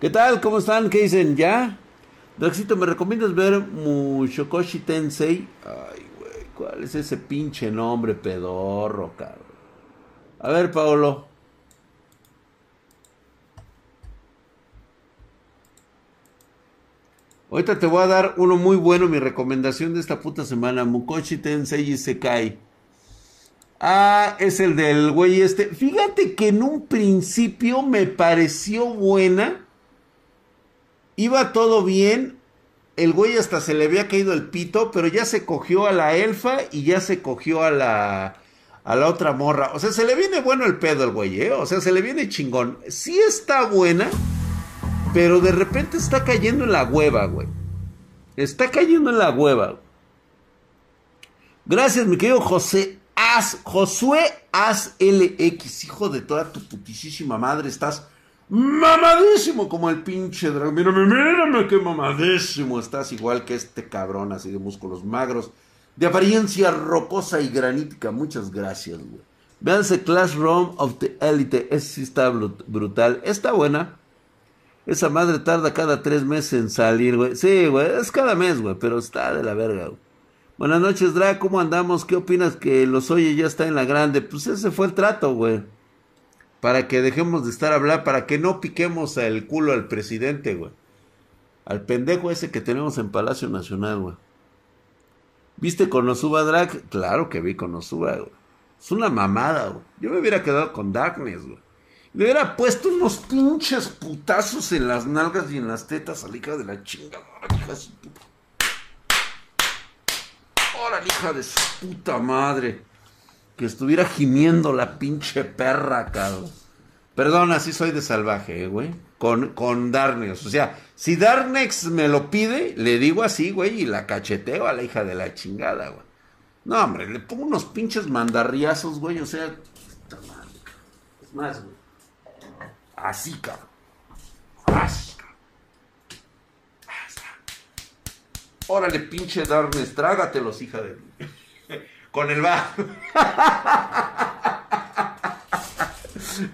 ¿Qué tal? ¿Cómo están? ¿Qué dicen? ¿Ya? Draxito, ¿me recomiendas ver Mushokoshi Tensei? Ay, güey, ¿cuál es ese pinche nombre pedorro, cabrón? A ver, Paolo. Ahorita te voy a dar uno muy bueno, mi recomendación de esta puta semana. Mukoshi Tensei Isekai. Ah, es el del güey este. Fíjate que en un principio me pareció buena. Iba todo bien. El güey hasta se le había caído el pito, pero ya se cogió a la elfa y ya se cogió a la a la otra morra. O sea, se le viene bueno el pedo al güey, ¿eh? O sea, se le viene chingón. Sí está buena, pero de repente está cayendo en la hueva, güey. Está cayendo en la hueva. Gracias, mi querido José As, Josué As LX, hijo de toda tu putísima madre, estás mamadísimo como el pinche dragón. Mírame, mírame, qué mamadísimo estás, igual que este cabrón así de músculos magros, de apariencia rocosa y granítica. Muchas gracias, güey. Véanse Classroom of the Elite, ese sí está brutal, está buena. Esa madre tarda cada tres meses en salir, güey. Sí, güey, es cada mes, güey, pero está de la verga, güey. Buenas noches, Dra, ¿cómo andamos? ¿Qué opinas que los oye ya está en la grande? Pues ese fue el trato, güey. Para que dejemos de estar a hablar, para que no piquemos el culo al presidente, güey. Al pendejo ese que tenemos en Palacio Nacional, güey. ¿Viste con Osuba Drag? Claro que vi con Osuba, güey. Es una mamada, güey. Yo me hubiera quedado con Darkness, güey. Le hubiera puesto unos pinches putazos en las nalgas y en las tetas a la hija de la chingada. Hija de su puta. Ahora, hija de su puta madre. Que estuviera gimiendo la pinche perra, cabrón. Perdón, así soy de salvaje, eh, güey. Con, con Darnex. O sea, si Darnex me lo pide, le digo así, güey, y la cacheteo a la hija de la chingada, güey. No, hombre, le pongo unos pinches mandarriazos, güey. O sea. Es más, güey. Así, cabrón. Así, cabrón. Órale, pinche Darnes, trágatelos, hija de... Con el va.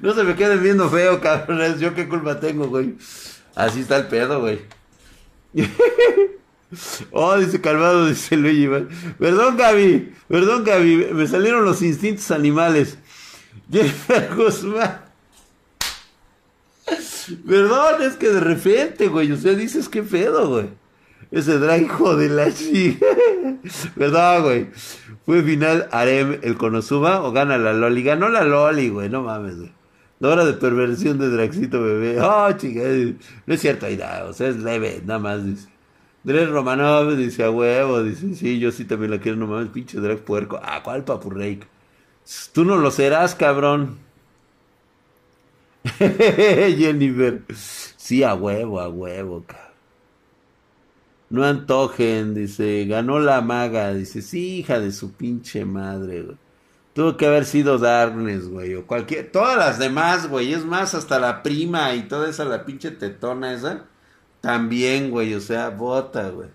no se me queden viendo feo, cabrones. Yo qué culpa tengo, güey. Así está el pedo, güey. oh, dice calmado, dice Luigi. Perdón, Gaby. Perdón, Gaby. Me salieron los instintos animales. Jennifer Guzmán. Perdón, es que de repente, güey, sea, dices qué pedo, güey. Ese drag hijo de la chica. Perdón, güey. Fue final Arem el Konosuba o gana la Loli. Ganó la Loli, güey, no mames, güey. La hora de perversión de Draxito bebé. Oh, chica, no es cierto, ahí o sea, es leve, nada más, dice. Dres Romanov dice a huevo, dice, sí, yo sí también la quiero, no mames, pinche drag puerco. Ah, ¿cuál papurreik? Tú no lo serás, cabrón. Jennifer. Sí, a huevo, a huevo, cabrón. No antojen, dice. Ganó la maga, dice. Sí, hija de su pinche madre, güey. Tuvo que haber sido Darkness, güey. O cualquier. Todas las demás, güey. Es más, hasta la prima y toda esa, la pinche tetona esa. También, güey. O sea, bota, güey.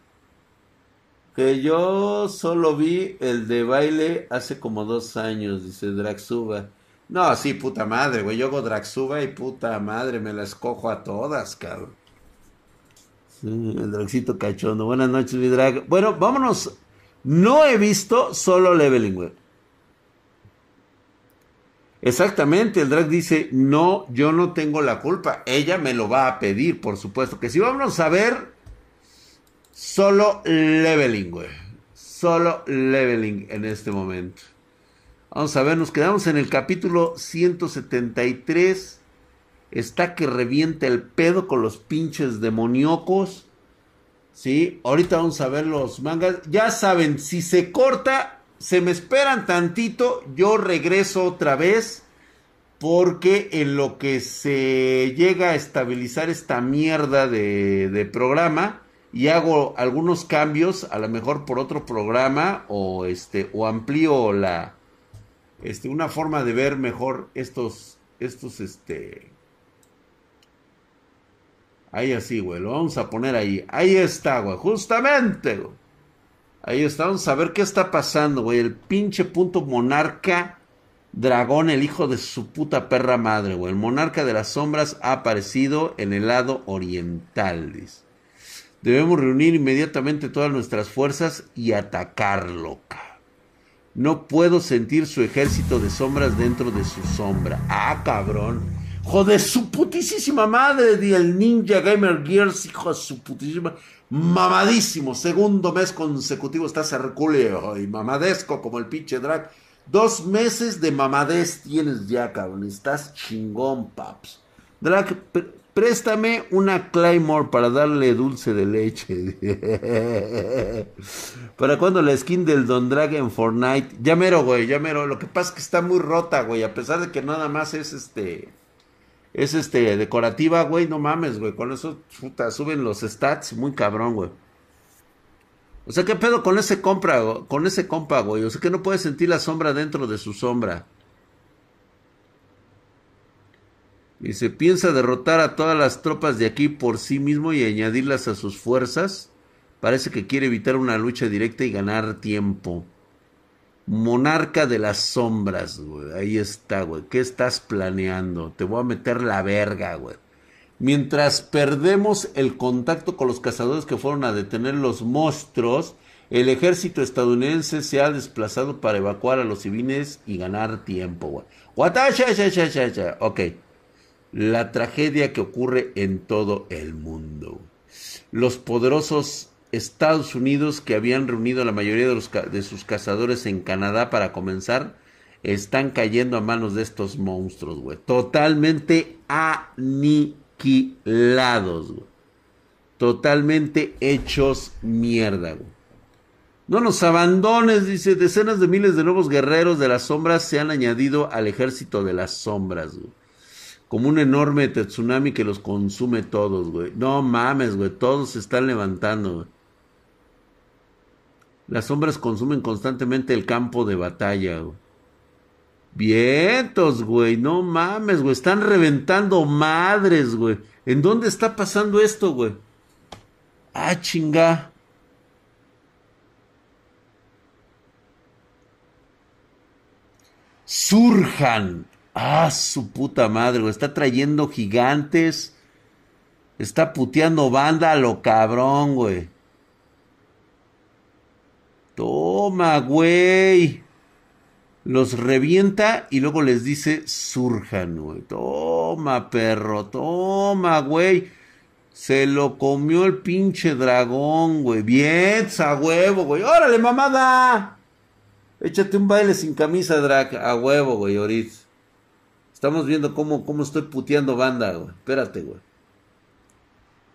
Que yo solo vi el de baile hace como dos años, dice Draxuba. No, sí, puta madre, güey. Yo hago Draxuba y puta madre, me las cojo a todas, cabrón. Sí, el Draxito cachondo. Buenas noches, mi drag. Bueno, vámonos. No he visto solo leveling, güey. Exactamente, el drag dice, no, yo no tengo la culpa. Ella me lo va a pedir, por supuesto. Que si vamos a ver solo leveling, güey. Solo leveling en este momento. Vamos a ver, nos quedamos en el capítulo 173. Está que revienta el pedo con los pinches demoniocos. Sí, ahorita vamos a ver los mangas. Ya saben, si se corta, se me esperan tantito. Yo regreso otra vez. Porque en lo que se llega a estabilizar esta mierda de, de programa y hago algunos cambios, a lo mejor por otro programa o este o amplío la, este, una forma de ver mejor estos, estos, este, ahí así, güey, lo vamos a poner ahí, ahí está, güey, justamente. Ahí está, vamos a ver qué está pasando, güey, el pinche punto monarca Dragón, el hijo de su puta perra madre, güey. El monarca de las sombras ha aparecido en el lado oriental, dice. Debemos reunir inmediatamente todas nuestras fuerzas y atacarlo, No puedo sentir su ejército de sombras dentro de su sombra. Ah, cabrón. Joder, su putísima madre de el Ninja Gamer Gears, hijo de su putísima. Mamadísimo. Segundo mes consecutivo está Herculeo y mamadesco como el pinche drag. Dos meses de mamadez tienes ya, cabrón. Estás chingón, paps. Drag, préstame una Claymore para darle dulce de leche. ¿Para cuando la skin del Don Drag en Fortnite? Ya mero, güey, ya mero. Lo que pasa es que está muy rota, güey. A pesar de que nada más es este. Es este, decorativa, güey. No mames, güey. Con eso, puta, suben los stats muy cabrón, güey. O sea, ¿qué pedo con ese compra, con ese compa, güey? O sea, que no puede sentir la sombra dentro de su sombra. Y se piensa derrotar a todas las tropas de aquí por sí mismo y añadirlas a sus fuerzas. Parece que quiere evitar una lucha directa y ganar tiempo. Monarca de las sombras, güey. Ahí está, güey. ¿Qué estás planeando? Te voy a meter la verga, güey. Mientras perdemos el contacto con los cazadores que fueron a detener los monstruos, el ejército estadounidense se ha desplazado para evacuar a los civiles y ganar tiempo. Ok. La tragedia que ocurre en todo el mundo. Los poderosos Estados Unidos que habían reunido a la mayoría de, de sus cazadores en Canadá para comenzar, están cayendo a manos de estos monstruos, güey. Totalmente aniquilados lados, Totalmente hechos mierda, No nos abandones, dice. Decenas de miles de nuevos guerreros de las sombras se han añadido al ejército de las sombras, Como un enorme tsunami que los consume todos, güey. No mames, güey. Todos se están levantando, Las sombras consumen constantemente el campo de batalla, güey. Vientos, güey, no mames, güey, están reventando madres, güey. ¿En dónde está pasando esto, güey? Ah, chinga. Surjan. Ah, su puta madre, güey. Está trayendo gigantes. Está puteando banda a lo cabrón, güey. Toma, güey los revienta y luego les dice surjan, güey. Toma, perro, toma, güey. Se lo comió el pinche dragón, güey. Bien, a huevo, güey. Órale, mamada. Échate un baile sin camisa, drag. A huevo, güey, ahorita. Estamos viendo cómo, cómo estoy puteando banda, güey. Espérate, güey.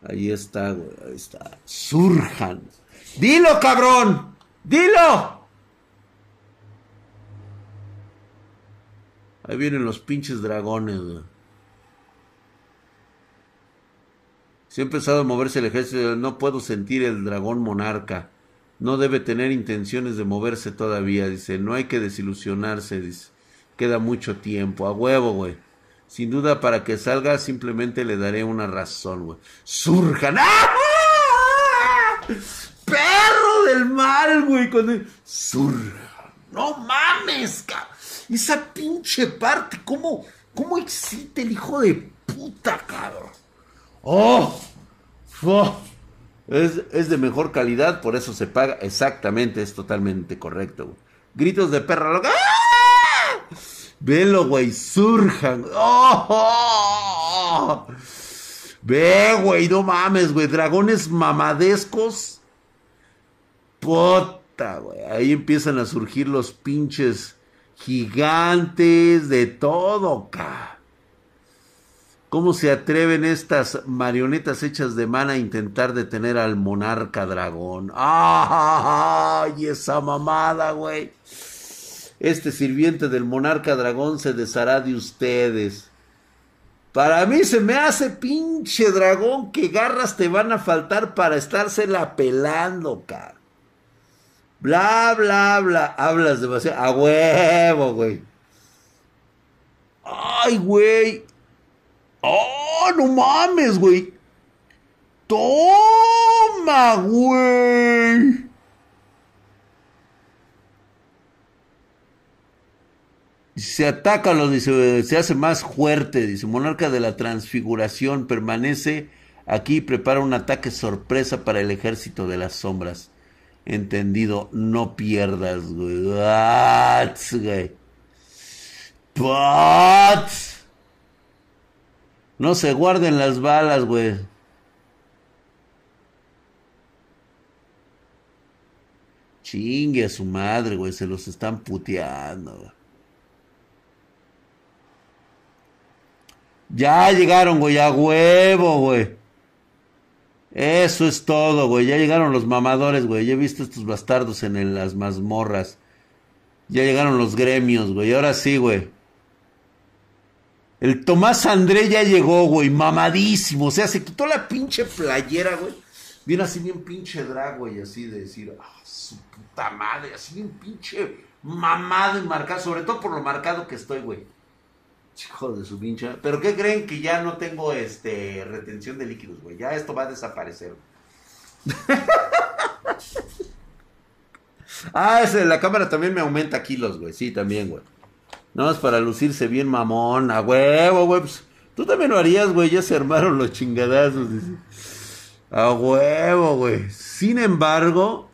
Ahí está, güey. Ahí está. Surjan. Dilo, cabrón. Dilo. Ahí vienen los pinches dragones, güey. Si ha empezado a moverse el ejército, no puedo sentir el dragón monarca. No debe tener intenciones de moverse todavía, dice. No hay que desilusionarse. Queda mucho tiempo. A huevo, güey. Sin duda, para que salga, simplemente le daré una razón, güey. ¡Surjan! ¡Ah! ¡Perro del mal, güey! ¡Surjan! ¡No mames, cabrón! Esa pinche parte, ¿cómo, cómo excita el hijo de puta, cabrón? ¡Oh! Es, de mejor calidad, por eso se paga. Exactamente, es totalmente correcto, güey. Gritos de perra loca. ¡Ah! Velo, güey, surjan. ¡Oh! Ve, güey, no mames, güey. Dragones mamadescos. Puta, güey. Ahí empiezan a surgir los pinches gigantes, de todo, ca. ¿Cómo se atreven estas marionetas hechas de mana a intentar detener al monarca dragón? ¡Ay, esa mamada, güey! Este sirviente del monarca dragón se deshará de ustedes. Para mí se me hace pinche dragón que garras te van a faltar para estársela pelando, cara. Bla, bla, bla. Hablas demasiado. A huevo, güey. Ay, güey. Oh, no mames, güey. Toma, güey. Se ataca, lo dice, se hace más fuerte, dice, monarca de la transfiguración, permanece aquí y prepara un ataque sorpresa para el ejército de las sombras. Entendido, no pierdas, güey. No se guarden las balas, güey. Chingue a su madre, güey. Se los están puteando, Ya llegaron, güey, a huevo, güey. Eso es todo, güey. Ya llegaron los mamadores, güey. Ya he visto estos bastardos en las mazmorras. Ya llegaron los gremios, güey. Ahora sí, güey. El Tomás André ya llegó, güey. Mamadísimo. O sea, se quitó la pinche playera, güey. Viene así bien pinche drag, güey. Así de decir, ah, su puta madre. Así bien pinche mamado y marcado. Sobre todo por lo marcado que estoy, güey. Hijo de su pincha. Pero ¿qué creen que ya no tengo este retención de líquidos, güey? Ya esto va a desaparecer. ah, ese, la cámara también me aumenta kilos, güey. Sí, también, güey. No es para lucirse bien mamón, a huevo, güey. Pues, tú también lo harías, güey. Ya se armaron los chingadazos. A huevo, güey. Sin embargo,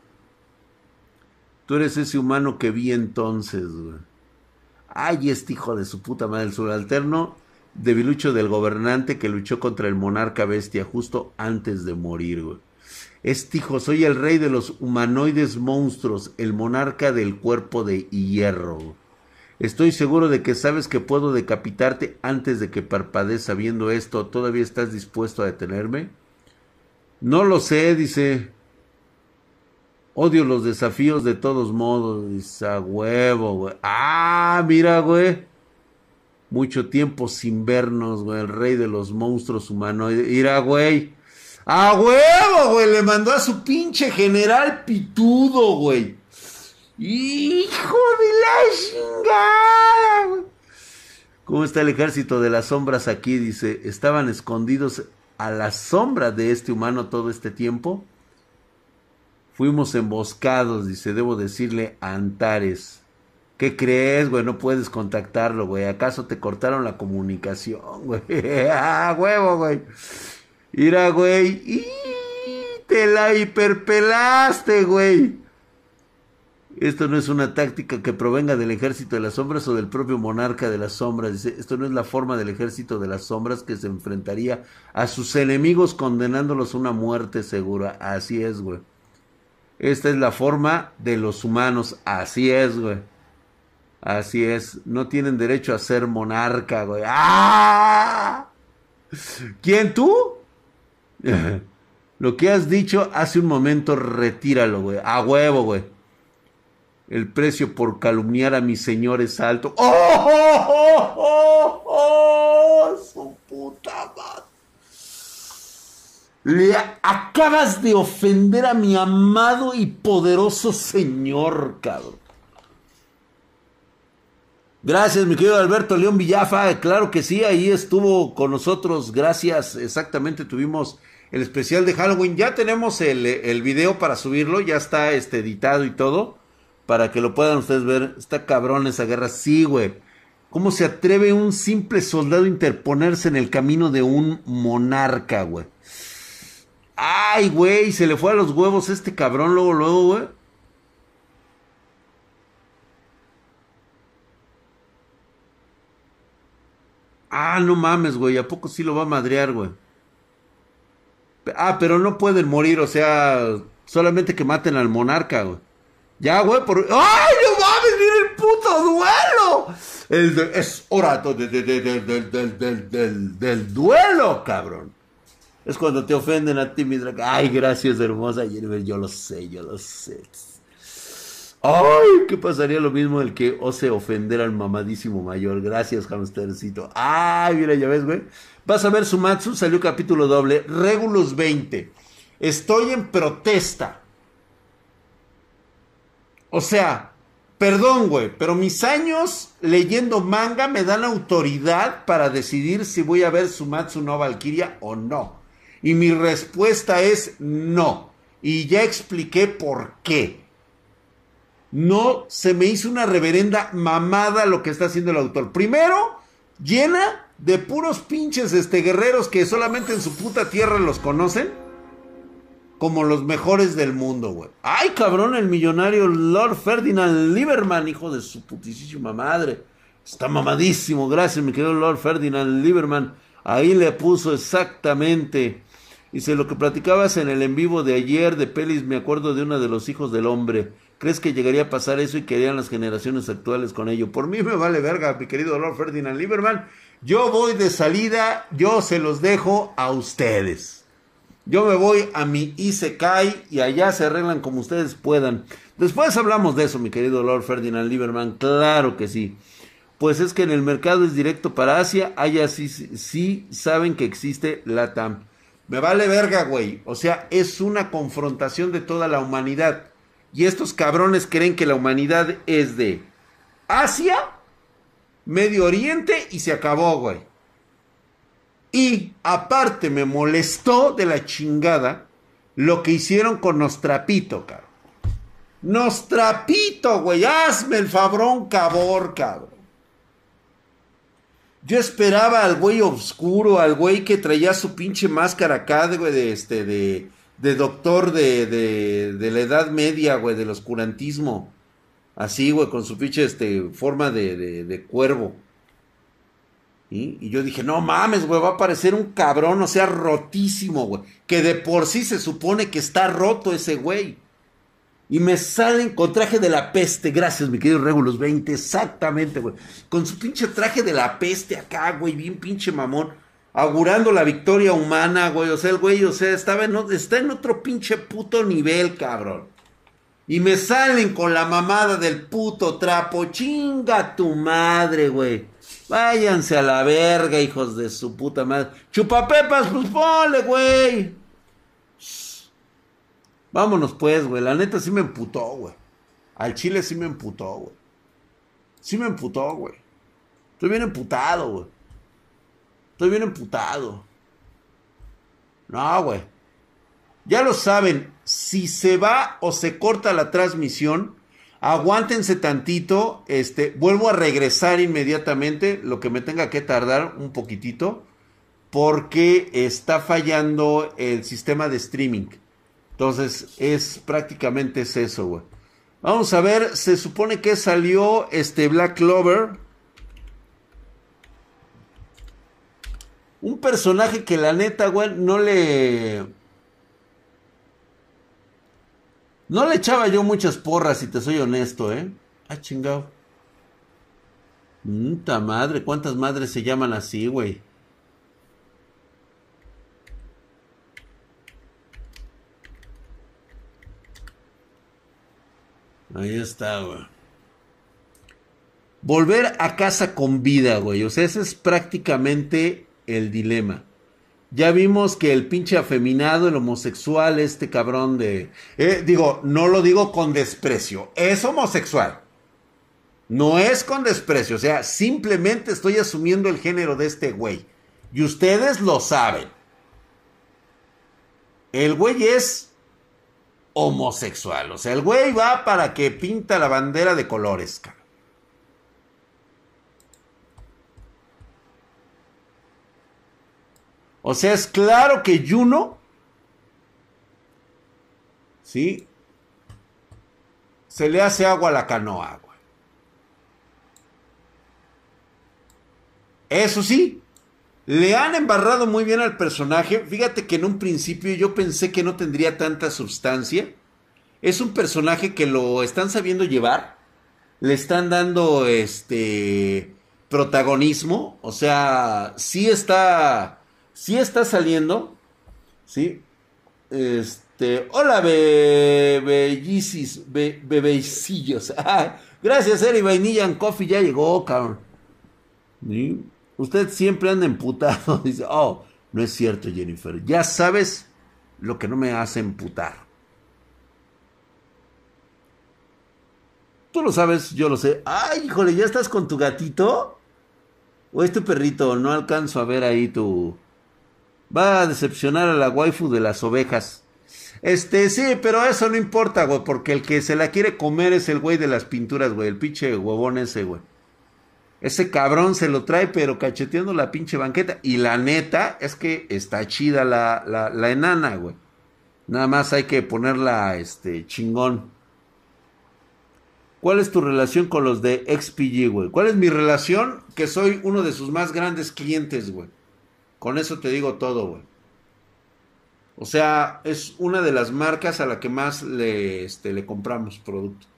tú eres ese humano que vi entonces, güey. Ay, este hijo de su puta madre, el subalterno debilucho del gobernante que luchó contra el monarca bestia justo antes de morir, güey. Este hijo, soy el rey de los humanoides monstruos, el monarca del cuerpo de hierro. Estoy seguro de que sabes que puedo decapitarte antes de que parpadees sabiendo esto. ¿Todavía estás dispuesto a detenerme? No lo sé, dice. Odio los desafíos de todos modos. Dice, a huevo, güey. Ah, mira, güey. Mucho tiempo sin vernos, güey. El rey de los monstruos humanoides. Mira, güey. A huevo, güey. Le mandó a su pinche general pitudo, güey. Hijo de la chingada, güey. ¿Cómo está el ejército de las sombras aquí? Dice, estaban escondidos a la sombra de este humano todo este tiempo. Fuimos emboscados, dice, debo decirle a Antares. ¿Qué crees, güey? No puedes contactarlo, güey. ¿Acaso te cortaron la comunicación, güey? ¡Ah, huevo, güey! Mira, güey. ¡Y te la hiperpelaste, güey! Esto no es una táctica que provenga del ejército de las sombras o del propio monarca de las sombras. Dice, esto no es la forma del ejército de las sombras que se enfrentaría a sus enemigos condenándolos a una muerte segura. Así es, güey. Esta es la forma de los humanos. Así es, güey. Así es. No tienen derecho a ser monarca, güey. ¡Ah! ¿Quién tú? Lo que has dicho hace un momento, retíralo, güey. A huevo, güey. El precio por calumniar a mi señor es alto. ¡Oh! ¡Oh! ¡Oh! ¡Oh! ¡Su puta madre! Le acabas de ofender a mi amado y poderoso Señor, cabrón. Gracias, mi querido Alberto León Villafa. Claro que sí, ahí estuvo con nosotros. Gracias. Exactamente, tuvimos el especial de Halloween. Ya tenemos el, el video para subirlo, ya está este, editado y todo. Para que lo puedan ustedes ver. Está cabrón esa guerra. Sí, güey. ¿Cómo se atreve un simple soldado a interponerse en el camino de un monarca, güey? Ay, güey, se le fue a los huevos este cabrón luego, luego, güey. Ah, no mames, güey, ¿a poco sí lo va a madrear, güey? Ah, pero no pueden morir, o sea, solamente que maten al monarca, güey. Ya, güey, por... ¡Ay, no mames, mira el puto duelo! es hora del duelo, cabrón. Es cuando te ofenden a ti, mi draga. Ay, gracias, hermosa Jennifer. Yo lo sé, yo lo sé. Ay, ¿qué pasaría lo mismo el que ose ofender al mamadísimo mayor? Gracias, hamstercito. Ay, mira, ya ves, güey. Vas a ver Sumatsu, salió capítulo doble. Regulus 20. Estoy en protesta. O sea, perdón, güey, pero mis años leyendo manga me dan autoridad para decidir si voy a ver Sumatsu no Valkyria o no. Y mi respuesta es no. Y ya expliqué por qué. no se me hizo una reverenda mamada lo que está haciendo el autor. Primero, llena de puros pinches este, guerreros que solamente en su puta tierra los conocen como los mejores del mundo, güey. Ay, cabrón, el millonario Lord Ferdinand Lieberman, hijo de su putísima madre. Está mamadísimo, gracias, mi querido Lord Ferdinand Lieberman. Ahí le puso exactamente. Dice, lo que platicabas en el en vivo de ayer de Pelis, me acuerdo de uno de los hijos del hombre. ¿Crees que llegaría a pasar eso y querían las generaciones actuales con ello? Por mí me vale verga, mi querido Lord Ferdinand Lieberman. Yo voy de salida, yo se los dejo a ustedes. Yo me voy a mi Isekai y allá se arreglan como ustedes puedan. Después hablamos de eso, mi querido Lord Ferdinand Lieberman. Claro que sí. Pues es que en el mercado es directo para Asia, allá sí, sí saben que existe la TAM. Me vale verga, güey. O sea, es una confrontación de toda la humanidad. Y estos cabrones creen que la humanidad es de Asia, Medio Oriente y se acabó, güey. Y aparte me molestó de la chingada lo que hicieron con Nostrapito, cabrón. Nostrapito, güey, hazme el fabrón cabor, cabrón. Yo esperaba al güey oscuro, al güey que traía su pinche máscara acá, güey, de este, de, de doctor de, de, de la edad media, güey, del oscurantismo. Así, güey, con su pinche este, forma de, de, de cuervo. Y yo dije, no mames, güey, va a parecer un cabrón, o sea, rotísimo, güey. Que de por sí se supone que está roto ese güey. Y me salen con traje de la peste. Gracias, mi querido Regulus 20. Exactamente, güey. Con su pinche traje de la peste acá, güey. Bien pinche mamón augurando la victoria humana, güey. O sea, el güey, o sea, estaba en, está en otro pinche puto nivel, cabrón. Y me salen con la mamada del puto trapo. Chinga tu madre, güey. Váyanse a la verga, hijos de su puta madre. Chupapepas, pues ponle, güey. Vámonos pues, güey. La neta sí me emputó, güey. Al chile sí me emputó, güey. Sí me emputó, güey. Estoy bien emputado, güey. Estoy bien emputado. No, güey. Ya lo saben, si se va o se corta la transmisión, aguántense tantito, este, vuelvo a regresar inmediatamente, lo que me tenga que tardar un poquitito, porque está fallando el sistema de streaming. Entonces, es prácticamente es eso, güey. Vamos a ver, se supone que salió este Black Clover. Un personaje que la neta, güey, no le... No le echaba yo muchas porras, si te soy honesto, ¿eh? Ah, chingado. Puta madre, ¿cuántas madres se llaman así, güey? Ahí está, güey. Volver a casa con vida, güey. O sea, ese es prácticamente el dilema. Ya vimos que el pinche afeminado, el homosexual, este cabrón de... Eh, digo, no lo digo con desprecio, es homosexual. No es con desprecio, o sea, simplemente estoy asumiendo el género de este güey. Y ustedes lo saben. El güey es homosexual, o sea, el güey va para que pinta la bandera de colores, cabrón. O sea, es claro que Juno, ¿sí? Se le hace agua a la canoa, güey. Eso sí, le han embarrado muy bien al personaje. Fíjate que en un principio yo pensé que no tendría tanta sustancia. Es un personaje que lo están sabiendo llevar. Le están dando este protagonismo. O sea, sí está sí está saliendo, ¿sí? Este, hola, be, bebecillos. Ah, gracias, Eri Vainilla en Coffee, ya llegó, cabrón. Usted siempre anda emputado. Dice, oh, no es cierto, Jennifer. Ya sabes lo que no me hace emputar. Tú lo sabes, yo lo sé. Ay, híjole, ¿ya estás con tu gatito? ¿O es tu perrito? No alcanzo a ver ahí tu, Va a decepcionar a la waifu de las ovejas. Este, sí, pero eso no importa, güey, porque el que se la quiere comer es el güey de las pinturas, güey, el pinche huevón ese, güey. Ese cabrón se lo trae, pero cacheteando la pinche banqueta. Y la neta es que está chida la, la, enana, güey. Nada más hay que ponerla, este, chingón. ¿Cuál es tu relación con los de XPG, güey? ¿Cuál es mi relación? Que soy uno de sus más grandes clientes, güey. Con eso te digo todo, güey. O sea, es una de las marcas a la que más le, este, le compramos producto.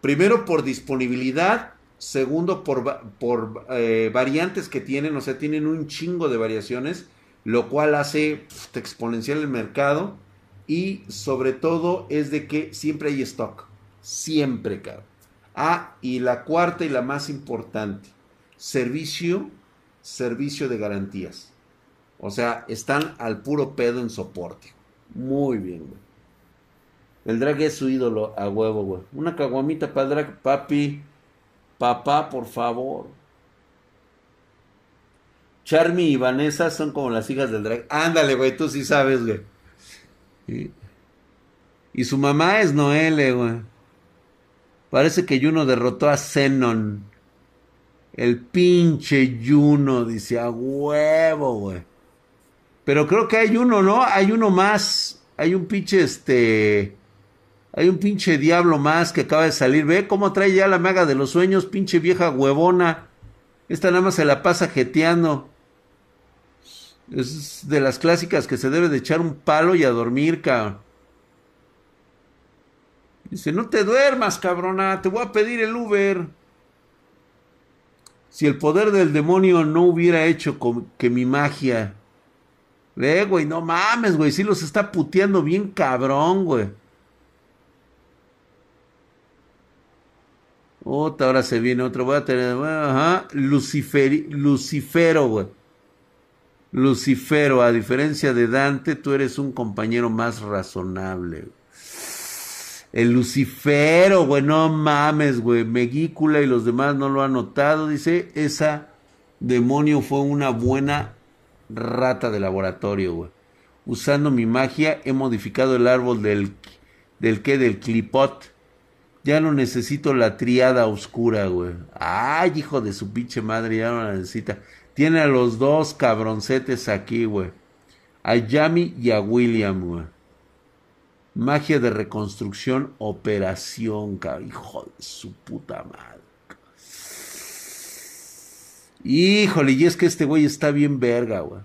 Primero por disponibilidad, segundo por, por eh, variantes que tienen, o sea, tienen un chingo de variaciones, lo cual hace exponencial el mercado y sobre todo es de que siempre hay stock, siempre, cabrón. Ah, y la cuarta y la más importante, servicio, servicio de garantías. O sea, están al puro pedo en soporte. Muy bien, güey. El drag es su ídolo a huevo, güey. Una caguamita para el drag, papi. Papá, por favor. Charmy y Vanessa son como las hijas del drag. Ándale, güey, tú sí sabes, güey. Y, su mamá es Noelle, güey. Parece que Juno derrotó a Zenon. El pinche Juno, dice, a huevo, güey. Pero creo que hay uno, ¿no? Hay uno más. Hay un pinche, este... Hay un pinche diablo más que acaba de salir. Ve cómo trae ya la maga de los sueños, pinche vieja huevona. Esta nada más se la pasa jeteando. Es de las clásicas que se debe de echar un palo y a dormir, cabrón. Dice, no te duermas, cabrona, te voy a pedir el Uber. Si el poder del demonio no hubiera hecho que mi magia Ve, güey, no mames, güey. Sí los está puteando bien cabrón, güey. Otra, ahora se viene otro. Voy a tener. Ajá. Lucifero, güey. Lucifero, a diferencia de Dante, tú eres un compañero más razonable. El Lucifero, güey, no mames, güey. Megícula y los demás no lo han notado. Dice, esa demonio fue una buena rata de laboratorio, güey. Usando mi magia he modificado el árbol del del que del clipot. Ya no necesito la triada oscura, güey. Ay, hijo de su pinche madre, ya no la necesita. Tiene a los dos cabroncetes aquí, güey. A Yami y a William, güey. Magia de reconstrucción, operación, cabrón. Hijo de su puta madre. Híjole, y es que este güey está bien verga, güey.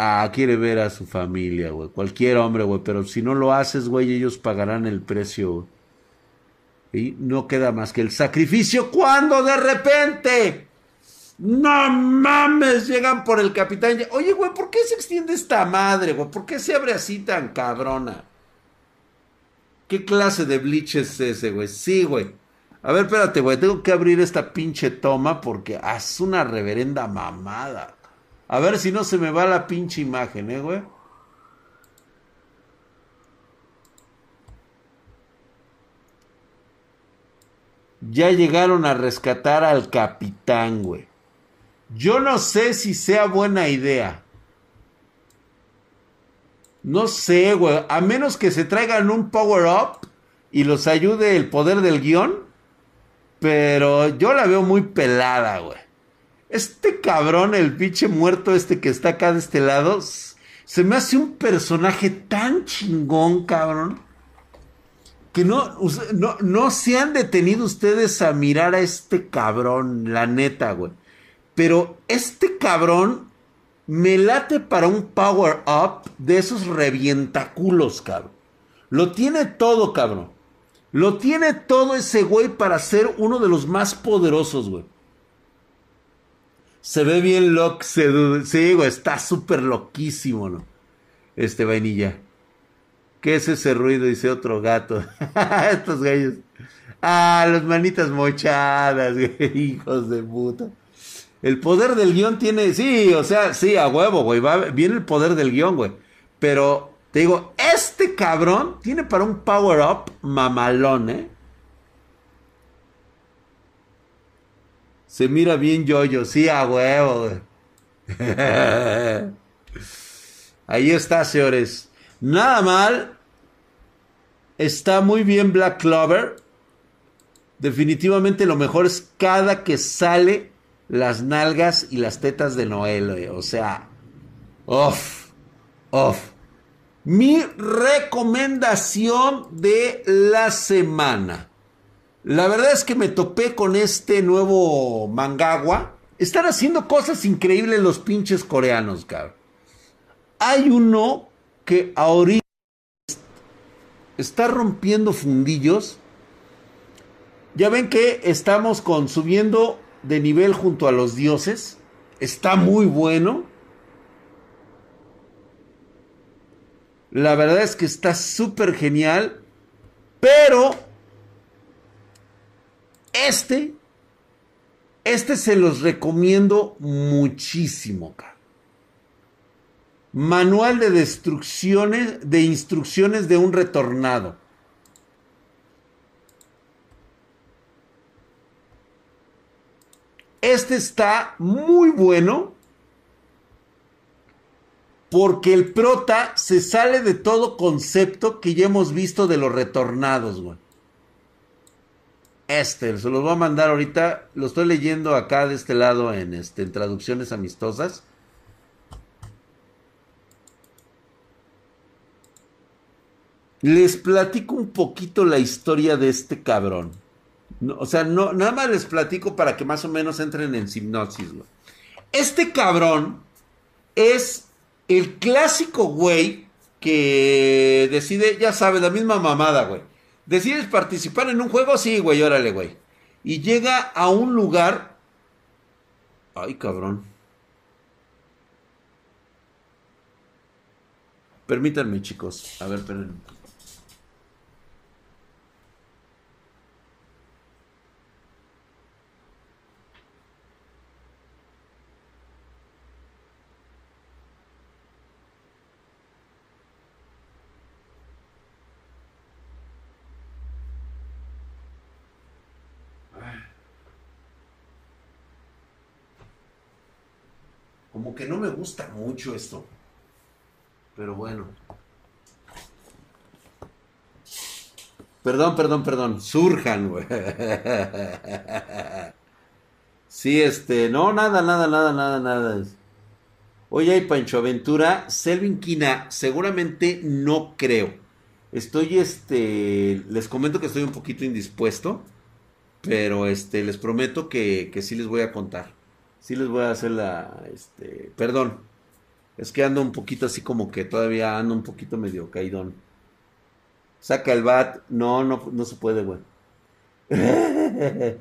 Ah, quiere ver a su familia, güey. Cualquier hombre, güey. Pero si no lo haces, güey, ellos pagarán el precio. Y no queda más que el sacrificio cuando de repente. No mames, llegan por el capitán. Oye, güey, ¿por qué se extiende esta madre, güey? ¿Por qué se abre así tan cabrona? ¿Qué clase de bleach es ese, güey? Sí, güey. A ver, espérate, güey. Tengo que abrir esta pinche toma porque es una reverenda mamada. A ver si no se me va la pinche imagen, eh, güey. Ya llegaron a rescatar al capitán, güey. Yo no sé si sea buena idea. No sé, güey. A menos que se traigan un power up y los ayude el poder del guion. Pero yo la veo muy pelada, güey. Este cabrón, el pinche muerto este que está acá de este lado, se me hace un personaje tan chingón, cabrón. Que no, no, no se han detenido ustedes a mirar a este cabrón, la neta, güey. Pero este cabrón me late para un power up de esos revientaculos, cabrón. Lo tiene todo, cabrón. Lo tiene todo ese güey para ser uno de los más poderosos, güey. Se ve bien loco, sí, güey, está súper loquísimo, ¿no? Este vainilla. ¿Qué es ese ruido? Dice otro gato. Estos gallos. Ah, las manitas mochadas, güey, hijos de puta. El poder del guion tiene, sí, o sea, sí, a huevo, güey, viene el poder del guion, güey. Pero, te digo, este cabrón tiene para un power up mamalón, ¿eh? Se mira bien yoyo, sí, a huevo. Ahí está, señores. Nada mal. Está muy bien Black Clover. Definitivamente lo mejor es cada que sale las nalgas y las tetas de Noel. O sea, off, off. Mi recomendación de la semana. La verdad es que me topé con este nuevo Mangawa. Están haciendo cosas increíbles los pinches coreanos, cabrón. Hay uno que ahorita está rompiendo fundillos. Ya ven que estamos con subiendo de nivel junto a los dioses. Está muy bueno. La verdad es que está súper genial. Pero este, este se los recomiendo muchísimo. Manual de destrucciones, de instrucciones de un retornado. Este está muy bueno porque el prota se sale de todo concepto que ya hemos visto de los retornados, güey. Este, se los voy a mandar ahorita. Lo estoy leyendo acá de este lado en, este, en traducciones amistosas. Les platico un poquito la historia de este cabrón. o sea, no, nada más les platico para que más o menos entren en hipnosis. Este cabrón es el clásico güey que decide, ya sabes, la misma mamada, güey. ¿Decides participar en un juego? Sí, güey, órale, güey. Y llega a un lugar... Ay, cabrón. Permítanme, chicos. A ver, espérenme. Que no me gusta mucho esto. Pero bueno. Perdón, perdón, perdón. Surjan, güey. Sí, este. No, nada, nada, nada, nada, nada. Oye, hay Pancho Aventura. Selvin Quina, seguramente no creo. Estoy, este. Les comento que estoy un poquito indispuesto. Pero, este, les prometo que, que sí les voy a contar. Sí les voy a hacer la, este, perdón. Es que ando un poquito así como que todavía ando un poquito medio caidón. Saca el bat. No, no, no se puede, güey.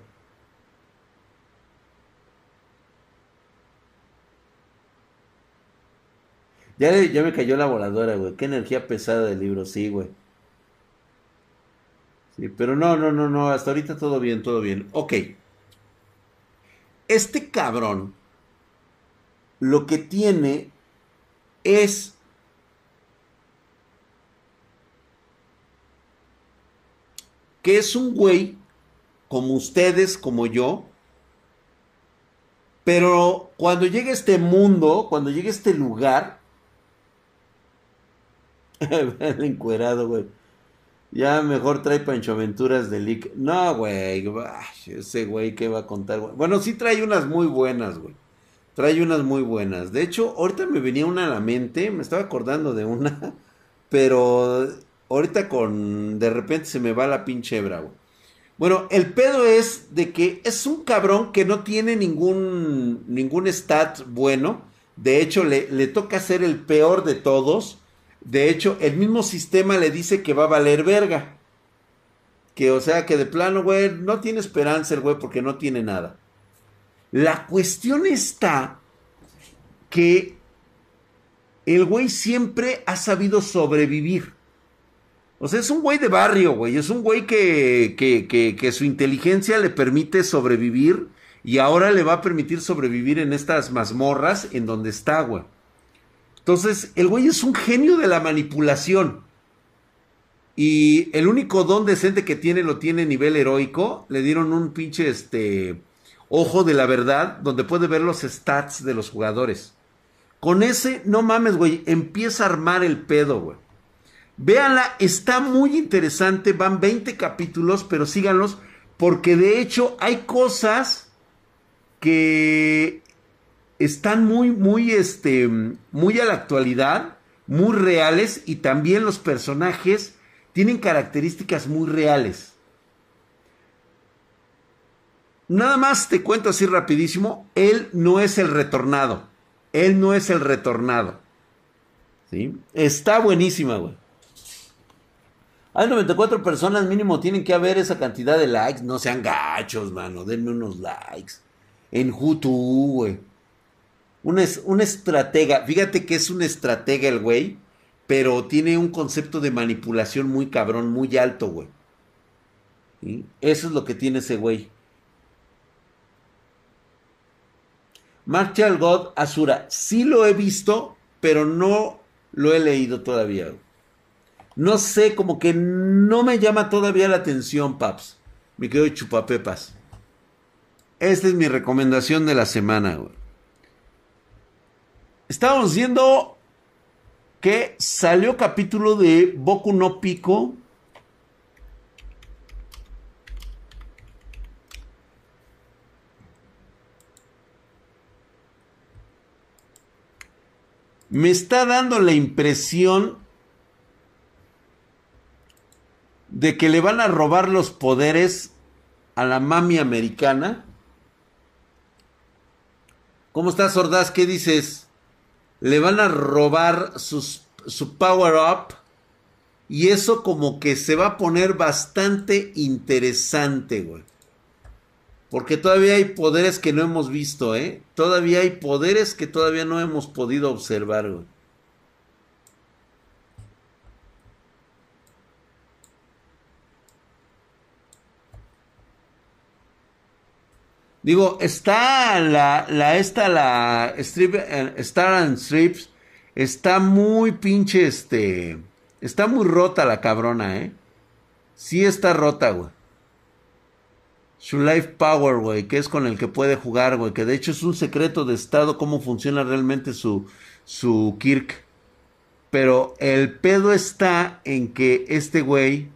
Ya, ya me cayó la voladora, güey. Qué energía pesada del libro, sí, güey. Sí, pero no, no, no, no. Hasta ahorita todo bien, todo bien. Ok. Este cabrón lo que tiene es que es un güey como ustedes, como yo, pero cuando llegue este mundo, cuando llegue este lugar, el encuerado, güey. Ya mejor trae Pancho Aventuras de Lick. No, güey. Ese güey que va a contar. Bueno, sí trae unas muy buenas, güey. Trae unas muy buenas. De hecho, ahorita me venía una a la mente. Me estaba acordando de una. Pero ahorita con. De repente se me va la pinche hebra. Bueno, el pedo es de que es un cabrón que no tiene ningún. Ningún stat bueno. De hecho, le, le toca ser el peor de todos de hecho, el mismo sistema le dice que va a valer verga. Que o sea que de plano, güey, no tiene esperanza el güey porque no tiene nada. La cuestión está que el güey siempre ha sabido sobrevivir. O sea, es un güey de barrio, güey. Es un güey que, que, que, que, su inteligencia le permite sobrevivir y ahora le va a permitir sobrevivir en estas mazmorras en donde está, güey. Entonces, el güey es un genio de la manipulación. Y el único don decente que tiene lo tiene a nivel heroico. Le dieron un pinche este ojo de la verdad donde puede ver los stats de los jugadores. Con ese, no mames, güey, empieza a armar el pedo, güey. Véanla, está muy interesante, van 20 capítulos, pero síganlos, porque de hecho hay cosas que están muy, muy, este, muy a la actualidad, muy reales, y también los personajes tienen características muy reales. Nada más te cuento así rapidísimo, él no es el retornado. Él no es el retornado. ¿Sí? Está buenísima, güey. Hay 94 personas mínimo, tienen que haber esa cantidad de likes. No sean gachos, mano. Denme unos likes. En YouTube, güey. Un, estratega. Fíjate que es un estratega el güey. Pero tiene un concepto de manipulación muy cabrón, muy alto, güey. Eso es lo que tiene ese güey. Marshall God Asura. Sí lo he visto, pero no lo he leído todavía. No sé, como que no me llama todavía la atención, Paps. Me quedo chupapepas. Esta es mi recomendación de la semana, güey. Estábamos viendo que salió capítulo de Boku no Pico me está dando la impresión de que le van a robar los poderes a la mami americana. ¿Cómo estás, Ordaz? ¿Qué dices? Le van a robar su power up. Y eso como que se va a poner bastante interesante, güey. Porque todavía hay poderes que no hemos visto, ¿eh? Todavía hay poderes que todavía no hemos podido observar, güey. Digo, está la, la, esta, la strip, eh, Star and Strips, está muy pinche, este, está muy rota la cabrona, ¿eh? Sí está rota, güey. Su Life Power, güey, que es con el que puede jugar, güey, que de hecho es un secreto de estado cómo funciona realmente su, su Kirk. Pero el pedo está en que este güey,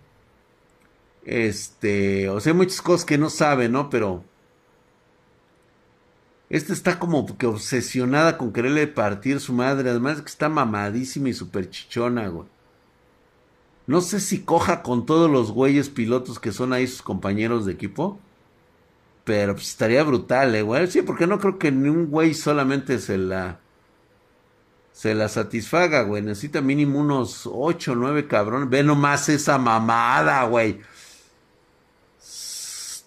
este, o sea, hay muchas cosas que no sabe, ¿no? Pero este está como que obsesionada con quererle partir su madre, además de que está mamadísima y súper chichona, güey. No sé si coja con todos los güeyes pilotos que son ahí sus compañeros de equipo. Pero pues, estaría brutal, eh, güey. Sí, porque no creo que ni un güey solamente se la. Se la satisfaga, güey. Necesita mínimo unos 8 o 9 cabrones. Ve nomás esa mamada, güey.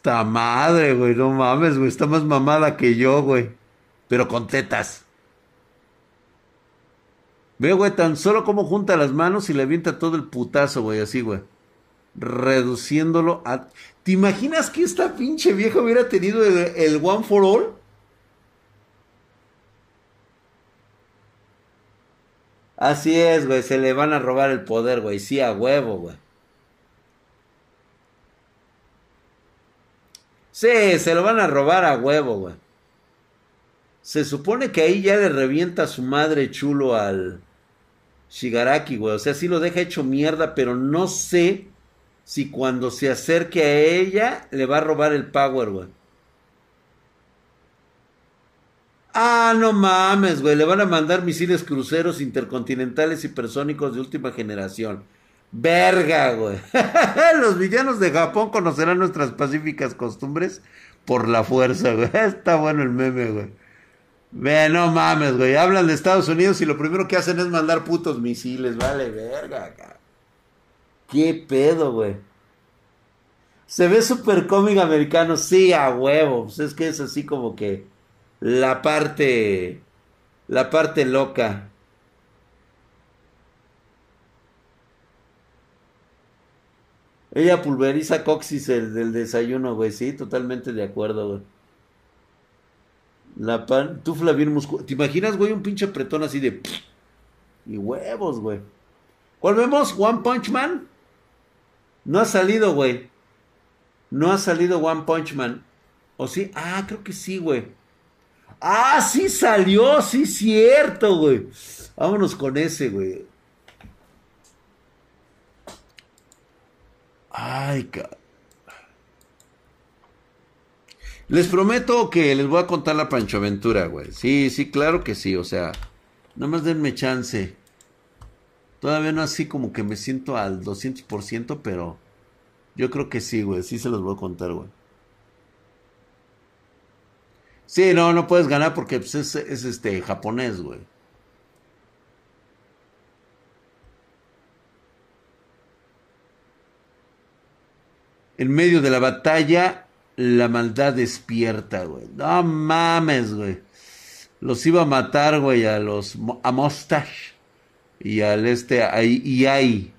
Esta madre, güey. No mames, güey. Está más mamada que yo, güey. Pero con tetas. Ve, güey, tan solo como junta las manos y le avienta todo el putazo, güey. Así, güey reduciéndolo a... ¿Te imaginas que esta pinche vieja hubiera tenido el, One for All? Así es, güey, se le van a robar el poder, güey, sí, a huevo, güey. Sí, se lo van a robar a huevo, güey. Se supone que ahí ya le revienta a su madre chulo al Shigaraki, güey. O sea, sí lo deja hecho mierda, pero no sé si cuando se acerque a ella le va a robar el power, güey. Ah, no mames, güey. Le van a mandar misiles cruceros intercontinentales hipersónicos de última generación. Verga, güey. Los villanos de Japón conocerán nuestras pacíficas costumbres por la fuerza, güey. Está bueno el meme, güey. Ve, no mames, güey. Hablan de Estados Unidos y lo primero que hacen es mandar putos misiles. Vale, verga, cabrón. ¿Qué pedo, güey? Se ve súper cómic americano, sí, a huevo. Pues es que es así como que la parte, la parte loca. Ella pulveriza coxis el del desayuno, güey. Sí, totalmente de acuerdo, güey. La pan, tufla bien musculosa. ¿Te imaginas, güey, un pinche pretón así de... Y huevos, güey. ¿Cuál vemos? One Punch Man. No ha salido, güey. No ha salido One Punch Man. ¿O sí? Ah, creo que sí, güey. Ah, sí salió, sí cierto, güey. Vámonos con ese, güey. Ay, cabrón. Les prometo que les voy a contar la Pancho Aventura, güey. Sí, sí, claro que sí. O sea, nada más denme chance. Todavía no así como que me siento al 200%, pero yo creo que sí, güey. Sí se los voy a contar, güey. Sí, no, no puedes ganar porque pues, es, es este japonés, güey. En medio de la batalla, la maldad despierta, güey. No mames, güey. Los iba a matar, güey, a los a Mustache y al este y ahí.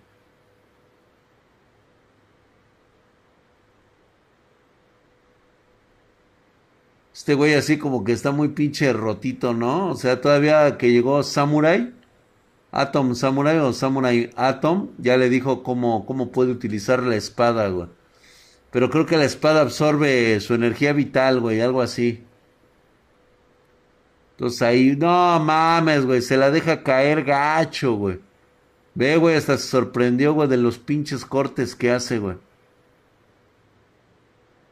Este güey así como que está muy pinche rotito, ¿no? O sea, todavía que llegó Samurai, Atom Samurai o Samurai Atom, ya le dijo cómo, cómo puede utilizar la espada, güey. Pero creo que la espada absorbe su energía vital, güey, algo así. Entonces ahí, no mames, güey, se la deja caer gacho, güey. Ve, güey, hasta se sorprendió, güey, de los pinches cortes que hace, güey.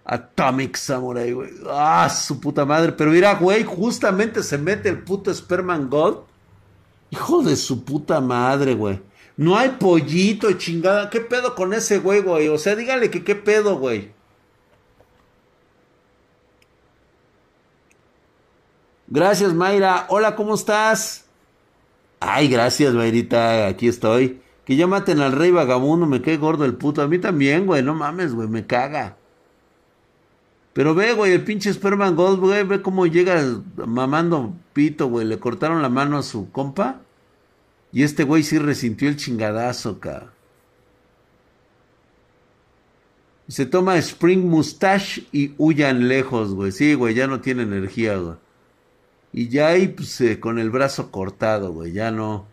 Atomic Samurai, güey. Ah, su puta madre. Pero mira, güey, justamente se mete el puto Sperman Gold. Hijo de su puta madre, güey. No hay pollito, chingada. ¿Qué pedo con ese güey, güey? O sea, dígale que qué pedo, güey. Gracias, Mayra. Hola, ¿cómo estás? Ay, gracias, Mayrita. Aquí estoy. Que ya maten al rey vagabundo. Me cae gordo el puto. A mí también, güey. No mames, güey. Me caga. Pero ve, güey, el pinche Sperman Gold, güey. Ve cómo llega mamando pito, güey. Le cortaron la mano a su compa. Y este güey sí resintió el chingadazo, ca. Se toma Spring Mustache y huyan lejos, güey. Sí, güey, ya no tiene energía, güey. Y ya ahí, pues, con el brazo cortado, güey, ya no.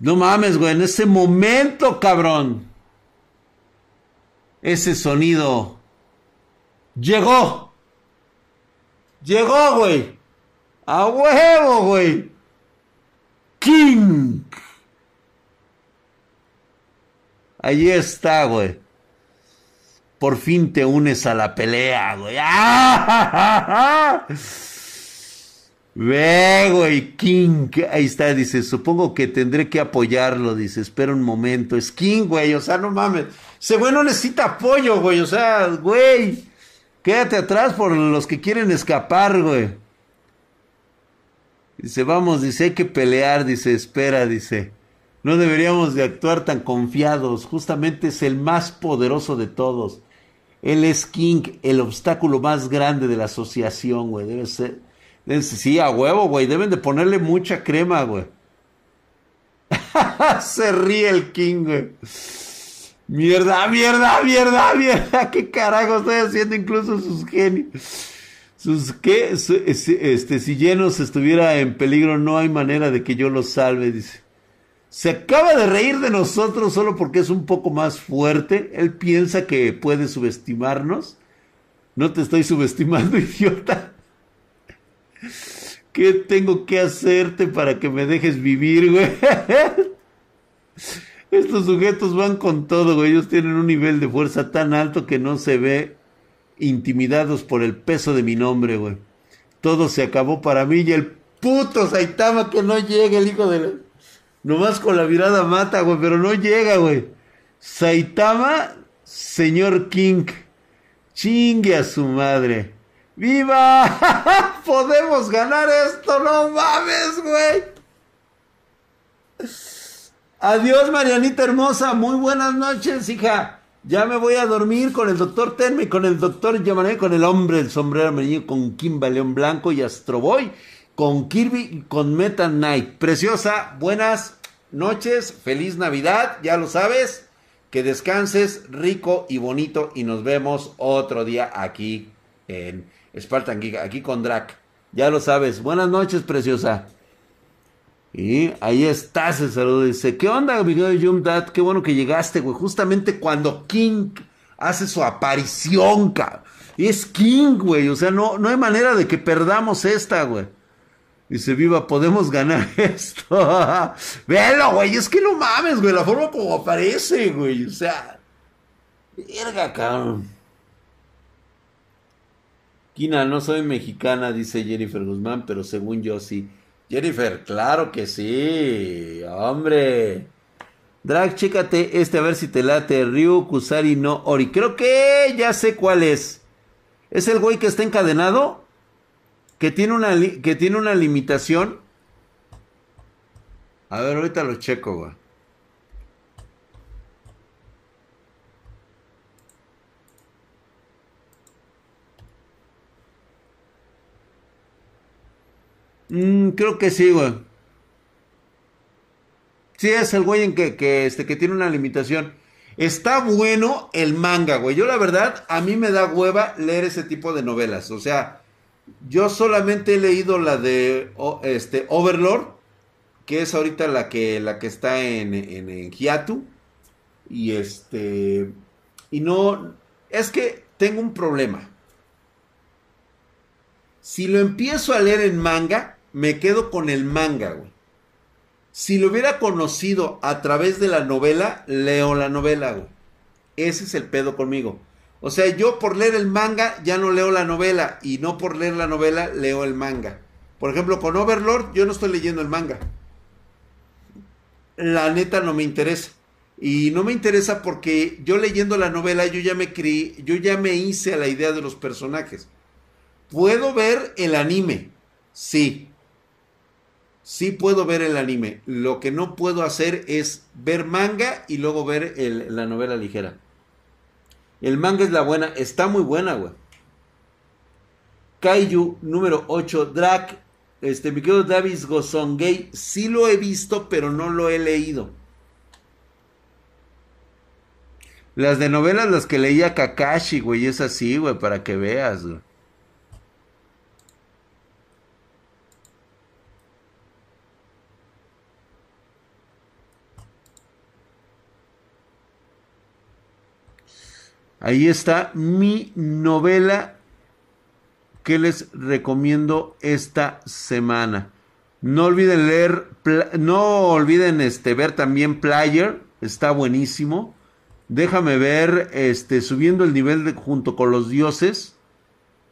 No mames, güey, en ese momento, cabrón. Ese sonido. Llegó. Llegó, güey. A huevo, güey. King. Ahí está, güey. Por fin te unes a la pelea, güey. ¡Ah! Ve, güey, King. Ahí está, dice. Supongo que tendré que apoyarlo, dice. Espera un momento. Es King, güey. O sea, no mames. Ese güey no necesita apoyo, güey. O sea, güey. Quédate atrás por los que quieren escapar, güey. Dice, vamos, dice, hay que pelear, dice, espera, dice. No deberíamos de actuar tan confiados. Justamente es el más poderoso de todos. Él es King, el obstáculo más grande de la asociación, güey. Debe ser. sí, a huevo, güey. Deben de ponerle mucha crema, güey. Se ríe el King, güey. Mierda, mierda, mierda, mierda. ¿Qué carajo estoy haciendo incluso sus genios? Sus que este si llenos estuviera en peligro no hay manera de que yo lo salve dice. Se acaba de reír de nosotros solo porque es un poco más fuerte. Él piensa que puede subestimarnos. No te estoy subestimando idiota. Qué tengo que hacerte para que me dejes vivir güey estos sujetos van con todo güey. Ellos tienen un nivel de fuerza tan alto que no se ve intimidados por el peso de mi nombre, güey. Todo se acabó para mí y el puto Saitama que no llega, el hijo de la... Nomás con la mirada mata, güey, pero no llega, güey. Saitama, señor King. Chingue a su madre. ¡Viva! ¡Podemos ganar esto! ¡No mames, güey! Adiós, Marianita hermosa. Muy buenas noches, hija. Ya me voy a dormir con el doctor Tenme, con el doctor Yamané, con el hombre del sombrero amarillo, con Kimba León Blanco y Astroboy, con Kirby y con Meta Knight. Preciosa, buenas noches, feliz Navidad, ya lo sabes. Que descanses rico y bonito y nos vemos otro día aquí en Spartan Geek, aquí con Drac. Ya lo sabes. Buenas noches, preciosa. Y ahí está ese saludo. Dice, ¿qué onda, amigo de Dad? Qué bueno que llegaste, güey. Justamente cuando King hace su aparición, cabrón. Es King, güey. O sea, no, no hay manera de que perdamos esta, güey. Dice, viva, podemos ganar esto. Velo, güey. Es que no mames, güey. La forma como aparece, güey. O sea. Verga, cabrón. Kina, no soy mexicana, dice Jennifer Guzmán, pero según yo sí. Jennifer, claro que sí. Hombre. Drag, chécate este a ver si te late. Ryu Kusari no Ori. Creo que ya sé cuál es. ¿Es el güey que está encadenado? Que tiene una, que tiene una limitación. A ver, ahorita lo checo, güey. Mm, creo que sí, güey. Sí, es el güey en que, que, este, que tiene una limitación. Está bueno el manga, güey. Yo la verdad, a mí me da hueva leer ese tipo de novelas. O sea, yo solamente he leído la de este, Overlord, que es ahorita la que, la que está en, en, en Hiatu. Y este... Y no... Es que tengo un problema. Si lo empiezo a leer en manga, me quedo con el manga, güey. Si lo hubiera conocido a través de la novela, leo la novela, güey. Ese es el pedo conmigo. O sea, yo por leer el manga ya no leo la novela y no por leer la novela leo el manga. Por ejemplo, con Overlord yo no estoy leyendo el manga. La neta no me interesa. Y no me interesa porque yo leyendo la novela yo ya me creí, yo ya me hice a la idea de los personajes. ¿Puedo ver el anime? Sí. Sí puedo ver el anime. Lo que no puedo hacer es ver manga y luego ver la novela ligera. El manga es la buena. Está muy buena, güey. Kaiju número 8. Drag. Este, mi querido Davis Gosongay. Sí lo he visto, pero no lo he leído. Las de novelas, las que leía Kakashi, güey. Es así, güey, para que veas, güey. Ahí está mi novela que les recomiendo esta semana. No olviden leer, no olviden este, ver también Player, está buenísimo. Déjame ver, este, subiendo el nivel junto con los dioses.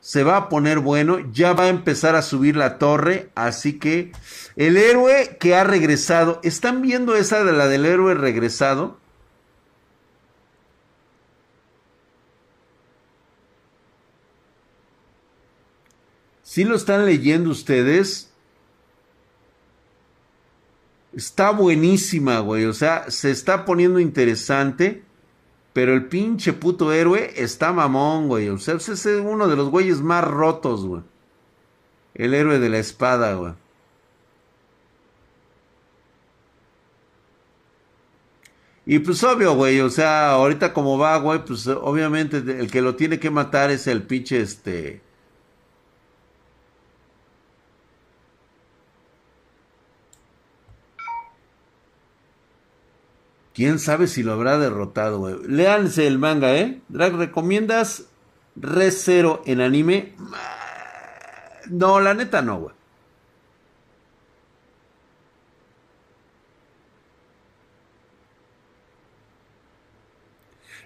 Se va a poner bueno, ya va a empezar a subir la torre, así que el héroe que ha regresado, ¿están viendo esa de la del héroe regresado? Si lo están leyendo ustedes, está buenísima, güey. O sea, se está poniendo interesante. Pero el pinche puto héroe está mamón, güey. O sea, es uno de los güeyes más rotos, güey. El héroe de la espada, güey. Y pues obvio, güey, o sea, ahorita como va, güey, pues obviamente el que lo tiene que matar es el pinche este ¿Quién sabe si lo habrá derrotado, güey? Léanse el manga, ¿eh? Drag, ¿recomiendas Re Zero en anime? No, la neta no, güey.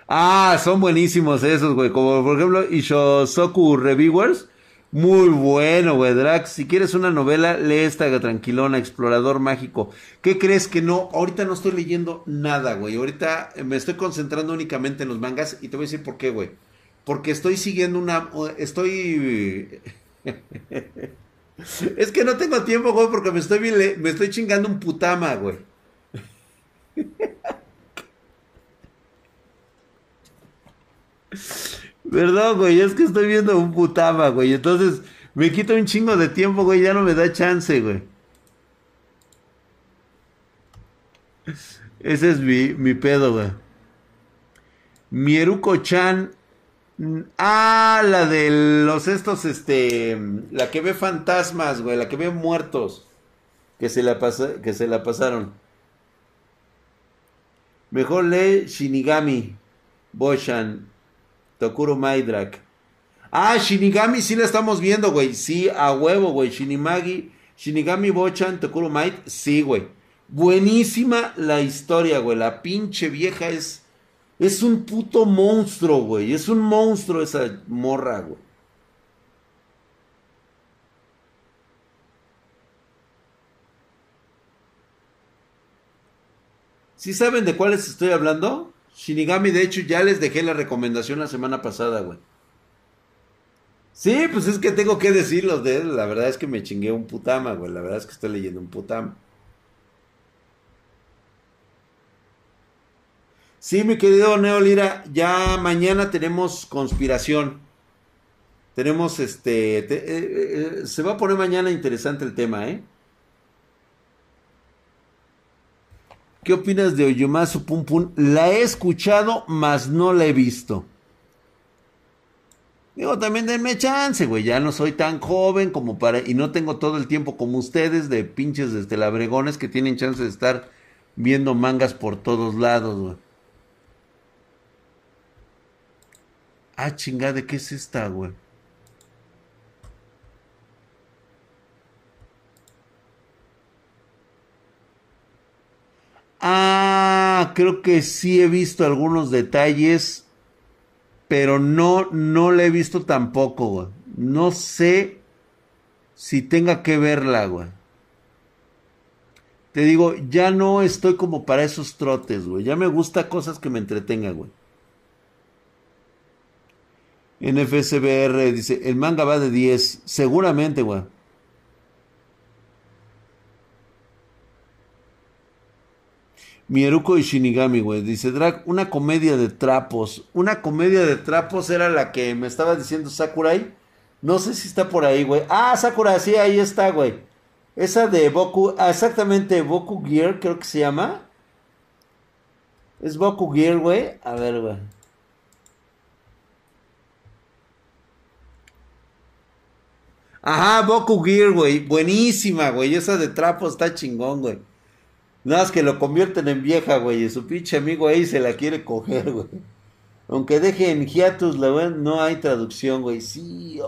Ah, son buenísimos esos, güey. Como por ejemplo Ishosoku Reviewers. Muy bueno, güey, Drax. Si quieres una novela, lee esta tranquilona, Explorador Mágico. ¿Qué crees que no? Ahorita no estoy leyendo nada, güey. Ahorita me estoy concentrando únicamente en los mangas y te voy a decir por qué, güey. Porque estoy siguiendo una... Estoy... es que no tengo tiempo, güey, porque me estoy, me estoy chingando un putama, güey. ¿Verdad, güey? Es que estoy viendo un putama, güey. Entonces me quita un chingo de tiempo, güey. Ya no me da chance, güey. Ese es mi, mi pedo, güey. Mieruko-chan. Ah, la de los estos, este. La que ve fantasmas, güey. La que ve muertos. Que se la, que se la pasaron. Mejor lee Shinigami. Boshan. Tokuro Maidrak. Ah, Shinigami sí la estamos viendo, güey. Sí, a huevo, güey. Shinimagi, Shinigami Bochan, Tokuro Might, sí, güey. Buenísima la historia, güey. La pinche vieja es. Es un puto monstruo, güey. Es un monstruo esa morra, güey. ¿Sí saben de cuáles estoy hablando? Shinigami, de hecho, ya les dejé la recomendación la semana pasada, güey. Sí, pues es que tengo que decirlo de él. La verdad es que me chingué un putama, güey. La verdad es que estoy leyendo un putama. Sí, mi querido Neo Lira, ya mañana tenemos conspiración. Tenemos este. Eh, eh, eh, se va a poner mañana interesante el tema, ¿eh? ¿Qué opinas de Oyomasu Pum Pum? La he escuchado, mas no la he visto. Digo, también denme chance, güey. Ya no soy tan joven como para. Y no tengo todo el tiempo como ustedes de pinches desde labregones que tienen chance de estar viendo mangas por todos lados, güey. Ah, chingada, ¿de qué es esta, güey? Ah, creo que sí he visto algunos detalles, pero no, no la he visto tampoco, güey. No sé si tenga que verla, güey. Te digo, ya no estoy como para esos trotes, güey. Ya me gusta cosas que me entretengan, güey. NFSBR dice, el manga va de 10. Seguramente, güey. Mieruko y Shinigami, güey. Dice Drag, una comedia de trapos. Una comedia de trapos era la que me estaba diciendo Sakurai. No sé si está por ahí, güey. Ah, Sakurai, sí, ahí está, güey. Esa de Boku, ah, exactamente, Boku Gear, creo que se llama. Es Boku Gear, güey. A ver, güey. Ajá, Boku Gear, güey. Buenísima, güey. Esa de trapos está chingón, güey. Nada más que lo convierten en vieja, güey. Y su pinche amigo ahí se la quiere coger, güey. Aunque deje en hiatus, la no hay traducción, güey. Sí.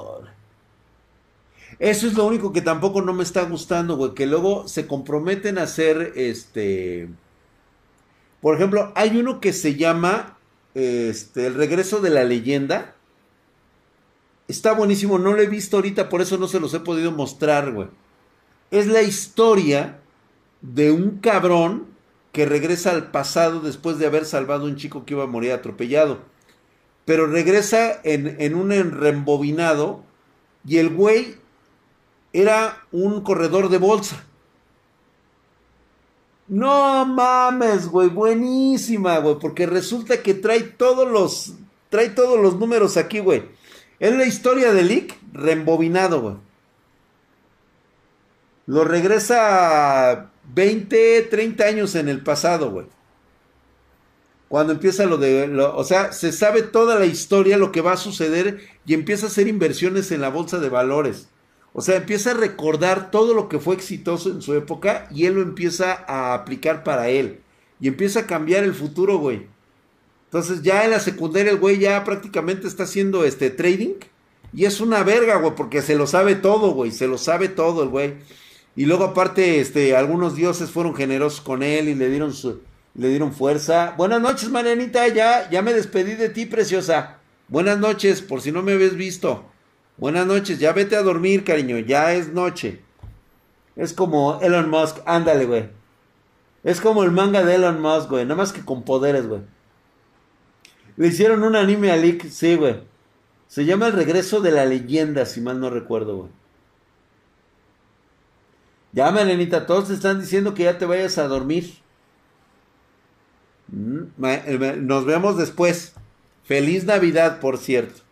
Eso es lo único que tampoco no me está gustando, güey. Que luego se comprometen a hacer este. Por ejemplo, hay uno que se llama este, El regreso de la leyenda. Está buenísimo, no lo he visto ahorita, por eso no se los he podido mostrar, güey. Es la historia de un cabrón que regresa al pasado después de haber salvado a un chico que iba a morir atropellado. Pero regresa en, en un rembobinado y el güey era un corredor de bolsa. No mames, güey, buenísima, güey, porque resulta que trae todos los trae todos los números aquí, güey. Es la historia de Lick rembobinado, güey. Lo regresa 20, 30 años en el pasado, güey. Cuando empieza lo de, o sea, se sabe toda la historia, lo que va a suceder y empieza a hacer inversiones en la bolsa de valores. O sea, empieza a recordar todo lo que fue exitoso en su época y él lo empieza a aplicar para él. Y empieza a cambiar el futuro, güey. Entonces ya en la secundaria el güey ya prácticamente está haciendo este trading. Y es una verga, güey, porque se lo sabe todo, güey. Se lo sabe todo el güey. Y luego aparte, este, algunos dioses fueron generosos con él y le dieron su, le dieron fuerza. Buenas noches, Marianita, ya, ya me despedí de ti, preciosa. Buenas noches, por si no me habías visto. Buenas noches, ya vete a dormir, cariño, ya es noche. Es como Elon Musk, ándale, güey. Es como el manga de Elon Musk, güey, nada más que con poderes, güey. Le hicieron un anime a sí, güey. Se llama El regreso de la leyenda, si mal no recuerdo, güey. Ya, Melenita, todos te están diciendo que ya te vayas a dormir. Mm, eh, nos vemos después. Feliz Navidad, por cierto.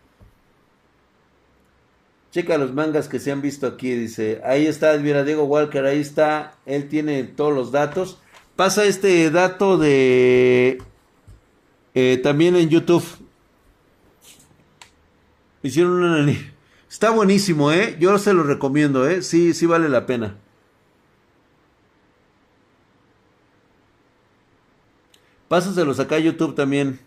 Checa los mangas que se han visto aquí, dice. Ahí está, mira, Diego Walker, ahí está. Él tiene todos los datos. Pasa este dato de... Eh, también en YouTube. Hicieron una... Está buenísimo, ¿eh? Yo se lo recomiendo, ¿eh? Sí, sí vale la pena. Pásaselos acá a YouTube también.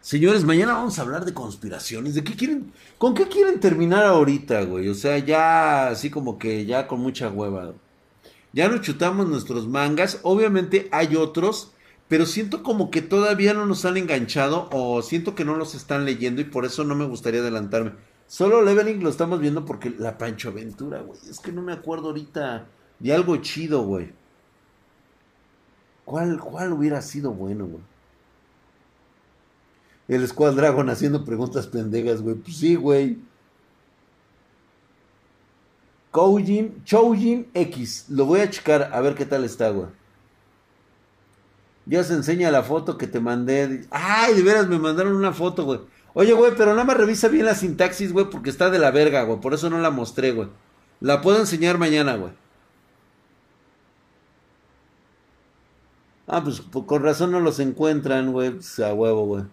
Señores, mañana vamos a hablar de conspiraciones. ¿De qué quieren? ¿Con qué quieren terminar ahorita, güey? O sea, ya así como que ya con mucha hueva. Ya nos chutamos nuestros mangas. Obviamente hay otros, pero siento como que todavía no nos han enganchado o siento que no los están leyendo y por eso no me gustaría adelantarme. Solo Leveling lo estamos viendo porque la Pancho Aventura, güey. Es que no me acuerdo ahorita de algo chido, güey. ¿Cuál, ¿Cuál hubiera sido bueno, güey? El Squad Dragon haciendo preguntas pendejas, güey. Pues sí, güey. Koujin, Choujin X. Lo voy a checar a ver qué tal está, güey. Se enseña la foto que te mandé. Ay, de veras me mandaron una foto, güey. Oye, güey, pero nada más revisa bien la sintaxis, güey, porque está de la verga, güey. Por eso no la mostré, güey. La puedo enseñar mañana, güey. Ah, pues con razón no los encuentran, güey. Pues, a huevo, güey.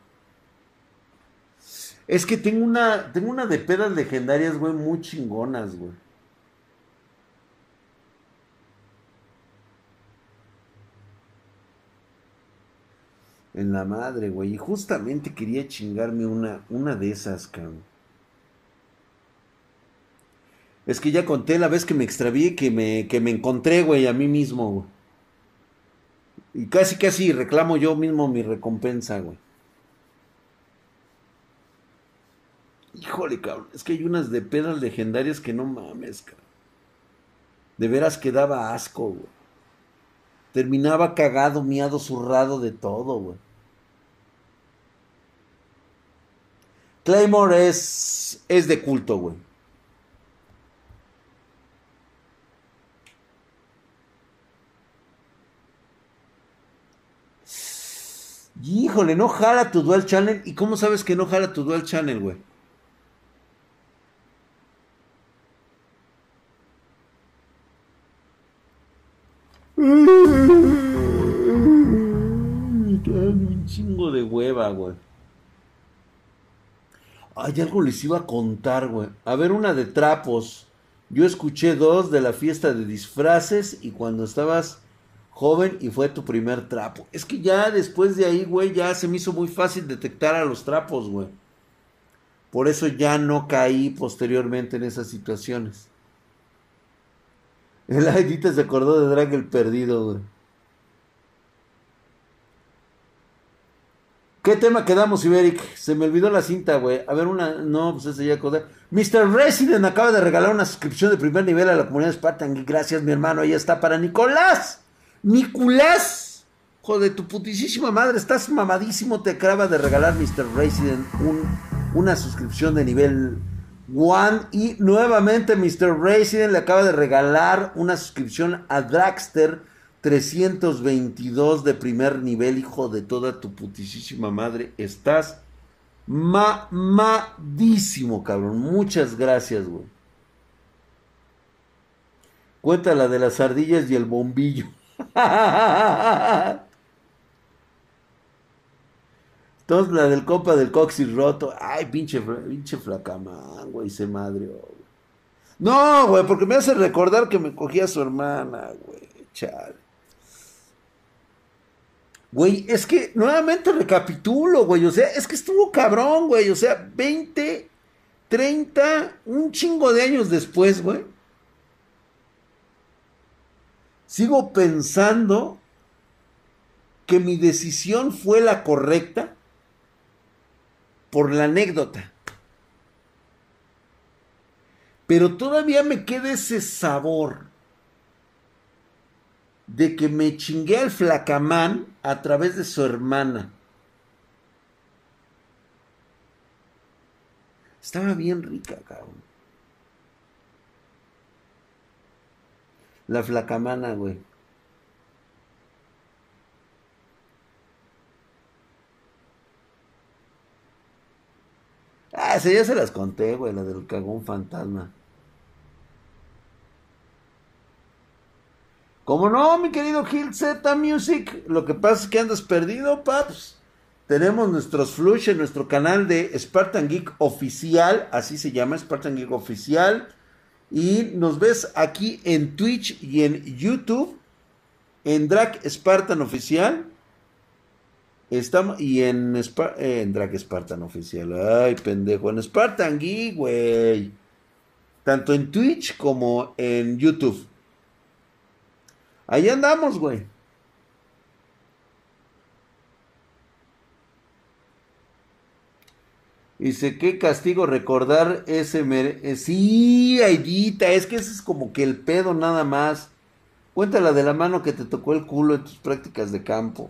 Es que tengo una, tengo una de pedas legendarias, güey, muy chingonas, güey. En la madre, güey. Y justamente quería chingarme una, una de esas, cabrón. Es que ya conté la vez que me extravié que me, que me encontré, güey, a mí mismo, güey. Y casi, casi reclamo yo mismo mi recompensa, güey. Híjole, cabrón. Es que hay unas de pedas legendarias que no mames, cabrón. De veras que daba asco, güey. Terminaba cagado, miado, zurrado de todo, güey. Claymore es, es de culto, güey. Híjole, no jala tu dual channel. ¿Y cómo sabes que no jala tu dual channel, güey? Un chingo de hueva, güey. Ay, algo les iba a contar, güey. A ver, una de trapos. Yo escuché dos de la fiesta de disfraces y cuando estabas joven y fue tu primer trapo. Es que ya después de ahí, güey, ya se me hizo muy fácil detectar a los trapos, güey. Por eso ya no caí posteriormente en esas situaciones. El Aguita se acordó de Drag el perdido, güey. ¿Qué tema quedamos, Iberic? Se me olvidó la cinta, güey. A ver, una. No, pues ese ya acordé. Mr. Resident acaba de regalar una suscripción de primer nivel a la comunidad Spartan. Gracias, mi hermano. Ahí está para Nicolás. Nicolás. Joder, tu putísima madre. Estás mamadísimo. Te acaba de regalar Mr. Resident un, una suscripción de nivel One y nuevamente Mr. Resident le acaba de regalar una suscripción a Dragster 322 de primer nivel, hijo de toda tu putísima madre. Estás mamadísimo, cabrón. Muchas gracias, güey. Cuenta la de las ardillas y el bombillo. Entonces la del compa del coxis roto. Ay, pinche, pinche flacamán, güey, se madre. No, güey, porque me hace recordar que me cogía su hermana, güey. Chale. Güey, es que nuevamente recapitulo, güey. O sea, es que estuvo cabrón, güey. O sea, 20, 30, un chingo de años después, güey. Sigo pensando que mi decisión fue la correcta por la anécdota. Pero todavía me queda ese sabor de que me chingué al flacamán a través de su hermana. Estaba bien rica, cabrón. La flacamana, güey. Ah, esa ya se las conté, güey, la del cagón fantasma. Como no, mi querido Gil Z Music, lo que pasa es que andas perdido, paps. Tenemos nuestros flush en nuestro canal de Spartan Geek Oficial, así se llama, Spartan Geek Oficial. Y nos ves aquí en Twitch y en YouTube. en Drag Spartan Oficial. Estamos, y en, en Drag Spartan Oficial. Ay, pendejo. En Spartan Geek, güey. Tanto en Twitch como en YouTube. Ahí andamos, güey. Dice, qué castigo recordar ese... Eh, sí, Aidita, es que ese es como que el pedo nada más. Cuéntala de la mano que te tocó el culo en tus prácticas de campo.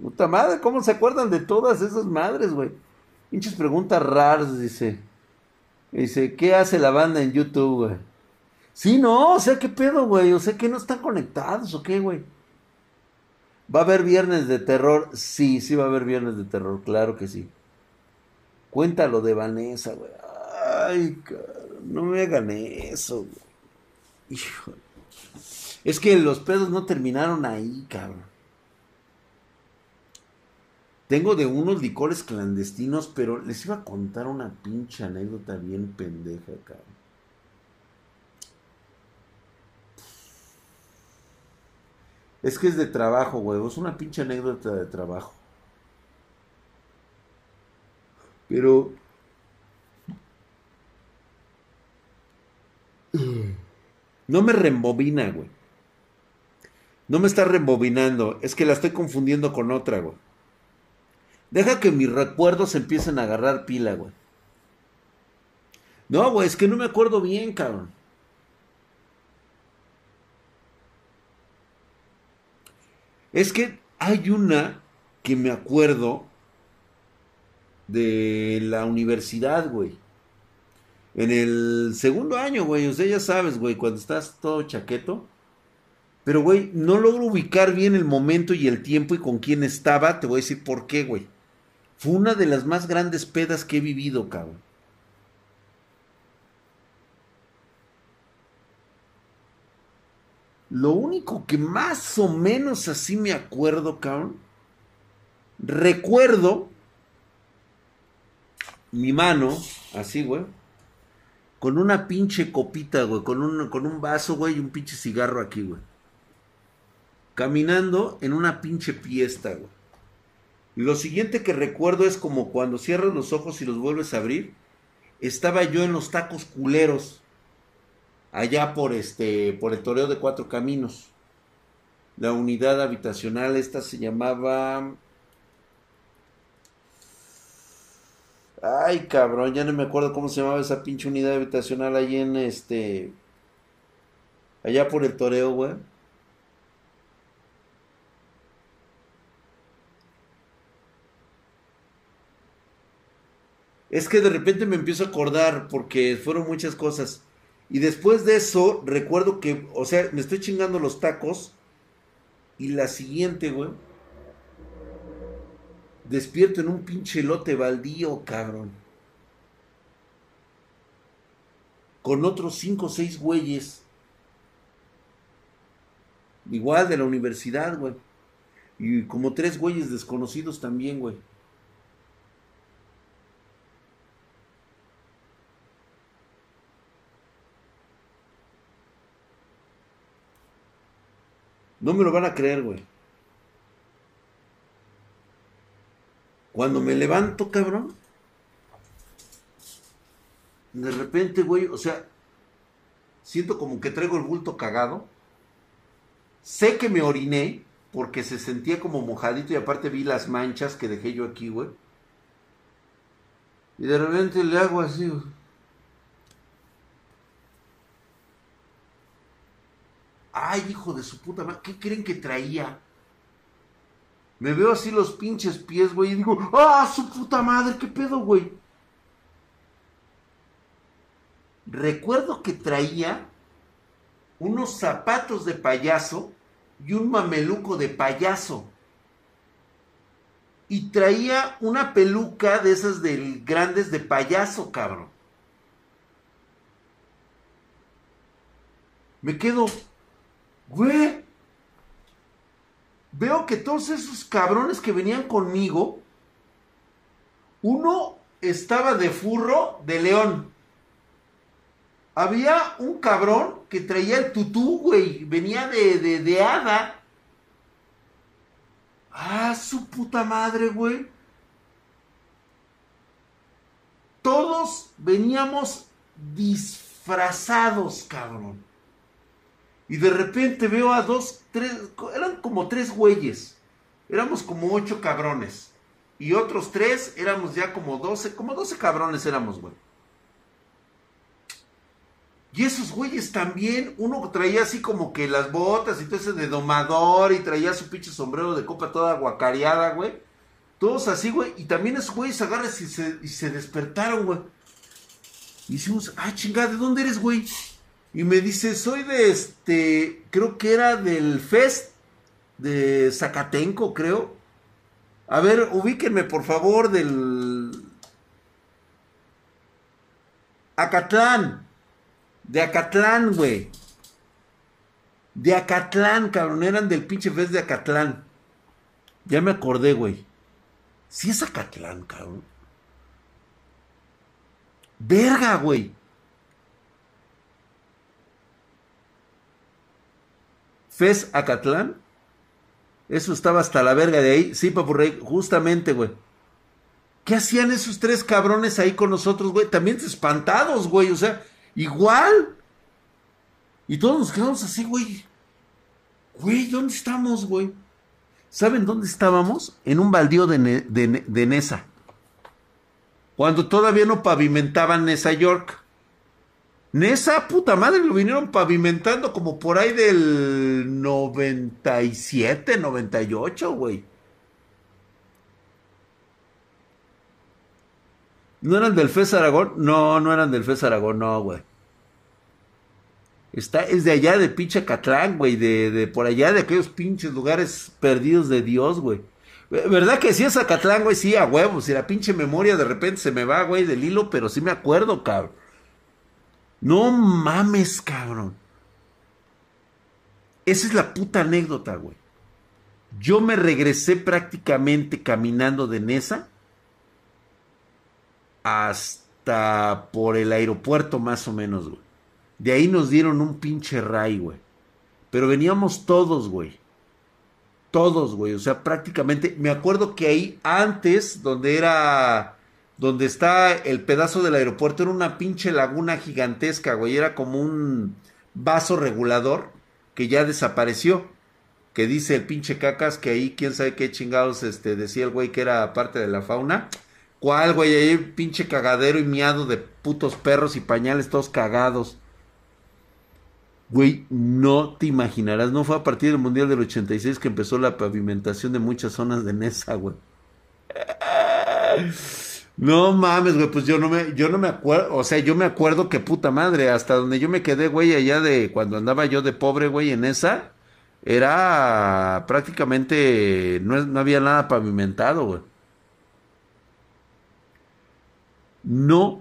Puta madre, ¿cómo se acuerdan de todas esas madres, güey? Pinches preguntas raras, dice. Dice, ¿qué hace la banda en YouTube, güey? Sí, no, o sea, ¿qué pedo, güey? O sea, que no están conectados, ¿o qué, güey? ¿Va a haber viernes de terror? Sí, sí va a haber viernes de terror, claro que sí. Cuéntalo de Vanessa, güey. Ay, no me hagan eso, güey. Es que los pedos no terminaron ahí, cabrón. Tengo de unos licores clandestinos, pero les iba a contar una pinche anécdota bien pendeja, cabrón. Es que es de trabajo, güey. Es una pinche anécdota de trabajo. Pero... No me rembobina, güey. No me está rembobinando. Es que la estoy confundiendo con otra, güey. Deja que mis recuerdos empiecen a agarrar pila, güey. No, güey, es que no me acuerdo bien, cabrón. Es que hay una que me acuerdo de la universidad, güey. En el segundo año, güey. O sea, ya sabes, güey, cuando estás todo chaqueto. Pero, güey, no logro ubicar bien el momento y el tiempo y con quién estaba. Te voy a decir por qué, güey. Fue una de las más grandes pedas que he vivido, cabrón. Lo único que más o menos así me acuerdo, cabrón. Recuerdo mi mano, así, güey, con una pinche copita, güey, con un, con un vaso, güey, y un pinche cigarro aquí, güey. Caminando en una pinche fiesta, güey. Lo siguiente que recuerdo es como cuando cierras los ojos y los vuelves a abrir, estaba yo en los tacos culeros, allá por este, por el toreo de cuatro caminos. La unidad habitacional esta se llamaba Ay, cabrón, ya no me acuerdo cómo se llamaba esa pinche unidad habitacional ahí en este. Allá por el toreo, güey. Es que de repente me empiezo a acordar porque fueron muchas cosas. Y después de eso, recuerdo que, o sea, me estoy chingando los tacos. Y la siguiente, güey despierto en un pinche lote baldío, cabrón. Con otros cinco o seis güeyes. Igual de la universidad, güey. Y como tres güeyes desconocidos también, güey. No me lo van a creer, güey. Cuando me levanto, cabrón, de repente, güey, o sea, siento como que traigo el bulto cagado. Sé que me oriné porque se sentía como mojadito y aparte vi las manchas que dejé yo aquí, güey. Y de repente le hago así, güey. Ay, hijo de su puta madre, ¿qué creen que traía? Me veo así los pinches pies, güey, y digo, ¡ah, su puta madre! ¿Qué pedo, güey? Recuerdo que traía unos zapatos de payaso y un mameluco de payaso. Y traía una peluca de esas del grandes de payaso, cabrón. Me quedo, güey, veo que todos esos cabrones que venían conmigo, uno estaba de furro de león. Había un cabrón que traía el tutú, güey. Venía de, de, de hada. Ah, su puta madre, güey. Todos veníamos disfrazados, cabrón. Y de repente veo a dos, tres, eran como tres güeyes. Éramos como ocho cabrones. Y otros tres éramos ya como doce, como doce cabrones éramos, güey. Y esos güeyes también, uno traía así como que las botas y todo ese de domador y traía su pinche sombrero de copa toda guacareada, güey. Todos así, güey. Y también esos güeyes agarran y se, y se despertaron, güey. Y decimos, ah, chingada, ¿de dónde eres, güey? Y me dice, soy de este, creo que era del Fest de Zacatenco, creo. A ver, ubíquenme por favor del... Acatlán. De Acatlán, güey. De Acatlán, cabrón. Eran del pinche Fest de Acatlán. Ya me acordé, güey. Sí es Acatlán, cabrón. Verga, güey. Fez Acatlán. Eso estaba hasta la verga de ahí. Sí, papurrey, justamente, güey. ¿Qué hacían esos tres cabrones ahí con nosotros, güey? También espantados, güey. O sea, igual. Y todos nos quedamos así, güey. Güey, ¿dónde estamos, güey? ¿Saben dónde estábamos? En un baldío de, de Nesa. Cuando todavía no pavimentaban Nesa York. Nesa, puta madre, lo vinieron pavimentando como por ahí del 97, 98, güey. ¿No eran del FES Aragón? No, no eran del FES Aragón, no, güey. Está, es de allá de pinche Catlán, güey, de, de por allá de aquellos pinches lugares perdidos de Dios, güey. ¿Verdad que sí es Acatlán, güey? Sí, a huevos. Si la pinche memoria de repente se me va, güey, del hilo, pero sí me acuerdo, cabrón. No mames, cabrón. Esa es la puta anécdota, güey. Yo me regresé prácticamente caminando de Nesa hasta por el aeropuerto más o menos, güey. De ahí nos dieron un pinche ray, güey. Pero veníamos todos, güey. Todos, güey. O sea, prácticamente. Me acuerdo que ahí antes, donde era donde está el pedazo del aeropuerto, era una pinche laguna gigantesca, güey. Era como un vaso regulador que ya desapareció. Que dice el pinche cacas que ahí, quién sabe qué chingados, este, decía el güey que era parte de la fauna. ¿Cuál, güey? Ahí pinche cagadero y miado de putos perros y pañales todos cagados. Güey, no te imaginarás, no fue a partir del Mundial del 86 que empezó la pavimentación de muchas zonas de Nesa, güey. No mames, güey, pues yo no me, yo no me acuerdo, o sea, yo me acuerdo que puta madre, hasta donde yo me quedé, güey, allá de cuando andaba yo de pobre, güey, en esa, era prácticamente, no, no había nada pavimentado, güey. No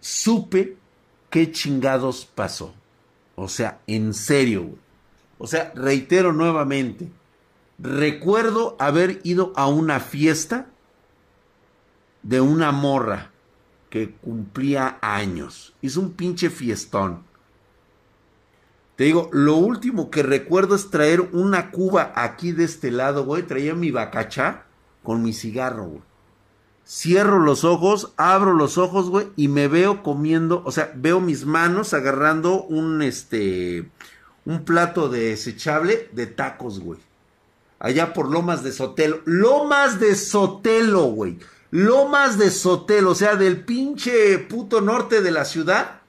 supe qué chingados pasó. O sea, en serio, güey. O sea, reitero nuevamente, recuerdo haber ido a una fiesta de una morra que cumplía años. Hizo un pinche fiestón. Te digo, lo último que recuerdo es traer una cuba aquí de este lado, güey. Traía mi bacacha con mi cigarro, güey. Cierro los ojos, abro los ojos, güey, y me veo comiendo, o sea, veo mis manos agarrando un, este, un plato desechable de tacos, güey. Allá por Lomas de Sotelo. Lomas de Sotelo, güey. Lomas de Sotelo, o sea, del pinche puto norte de la ciudad.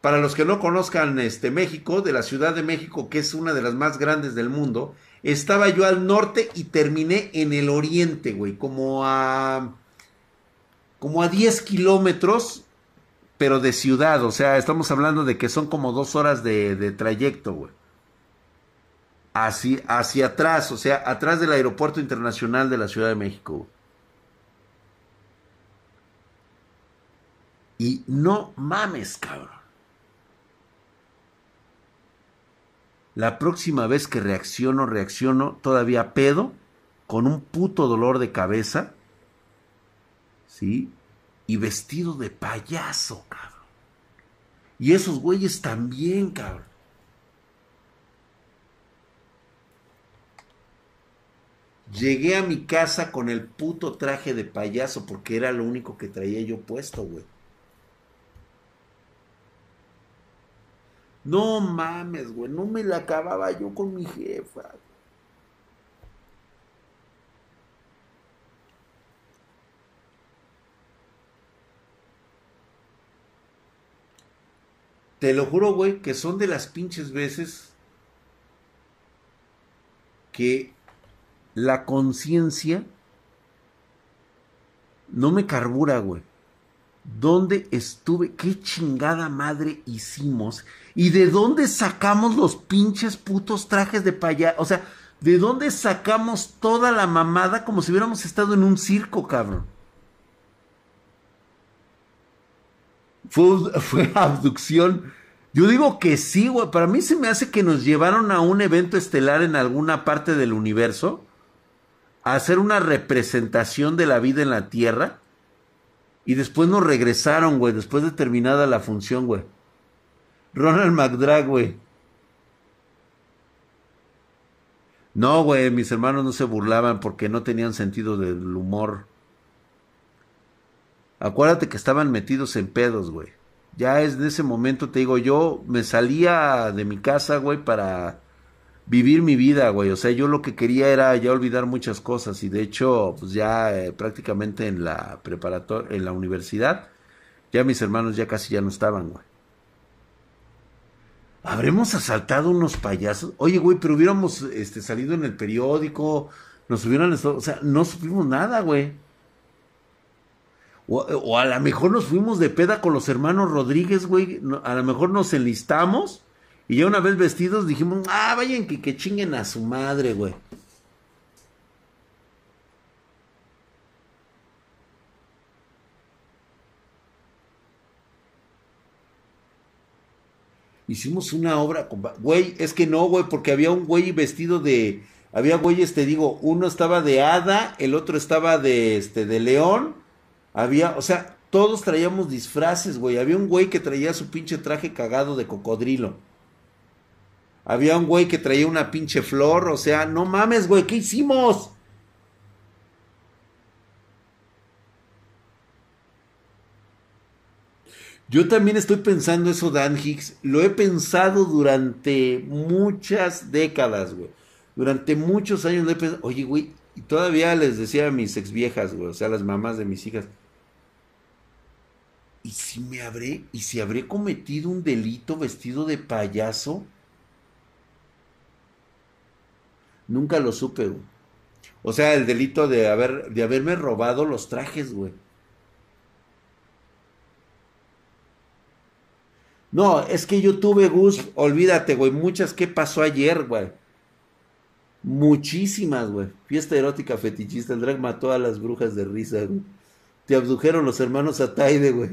Para los que no conozcan este México, de la Ciudad de México, que es una de las más grandes del mundo, estaba yo al norte y terminé en el oriente, güey, como a como a 10 kilómetros, pero de ciudad, o sea, estamos hablando de que son como dos horas de, de trayecto, güey. Hacia, hacia atrás, o sea, atrás del aeropuerto internacional de la Ciudad de México. Güey. Y no mames, cabrón. La próxima vez que reacciono, reacciono todavía pedo, con un puto dolor de cabeza, ¿sí? Y vestido de payaso, cabrón. Y esos güeyes también, cabrón. Llegué a mi casa con el puto traje de payaso porque era lo único que traía yo puesto, güey. No mames, güey, no me la acababa yo con mi jefa. Te lo juro, güey, que son de las pinches veces que la conciencia no me carbura, güey. ¿Dónde estuve? ¿Qué chingada madre hicimos? ¿Y de dónde sacamos los pinches putos trajes de payaso? O sea, ¿de dónde sacamos toda la mamada como si hubiéramos estado en un circo, cabrón? Fue, fue abducción. Yo digo que sí, güey. Para mí se me hace que nos llevaron a un evento estelar en alguna parte del universo a hacer una representación de la vida en la Tierra. Y después nos regresaron, güey, después de terminada la función, güey. Ronald McDrag, güey. No, güey, mis hermanos no se burlaban porque no tenían sentido del humor. Acuérdate que estaban metidos en pedos, güey. Ya es de ese momento, te digo, yo me salía de mi casa, güey, para vivir mi vida, güey. O sea, yo lo que quería era ya olvidar muchas cosas y de hecho, pues ya eh, prácticamente en la preparatoria, en la universidad, ya mis hermanos ya casi ya no estaban, güey. ¿Habremos asaltado unos payasos? Oye, güey, pero hubiéramos este, salido en el periódico, nos hubieran o sea, no supimos nada, güey. O, o, a lo mejor nos fuimos de peda con los hermanos Rodríguez, güey. A lo mejor nos enlistamos y ya una vez vestidos dijimos, ah, vayan que, que chinguen a su madre, güey. Hicimos una obra con... Güey, es que no, güey, porque había un güey vestido de... Había güeyes, te digo, uno estaba de hada, el otro estaba de, este, de león. Había, o sea, todos traíamos disfraces, güey. Había un güey que traía su pinche traje cagado de cocodrilo. Había un güey que traía una pinche flor, o sea, no mames, güey, ¿qué hicimos? Yo también estoy pensando eso, Dan Hicks. Lo he pensado durante muchas décadas, güey. Durante muchos años lo he pensado. Oye, güey, y todavía les decía a mis ex viejas, güey, o sea, las mamás de mis hijas. ¿Y si me habré, y si habré cometido un delito vestido de payaso? Nunca lo supe, güey. O sea, el delito de haber, de haberme robado los trajes, güey. No, es que yo tuve, Gus, olvídate, güey, muchas ¿Qué pasó ayer, güey. Muchísimas, güey. Fiesta erótica fetichista. El drag mató a las brujas de risa, güey. Te abdujeron los hermanos Ataide, güey.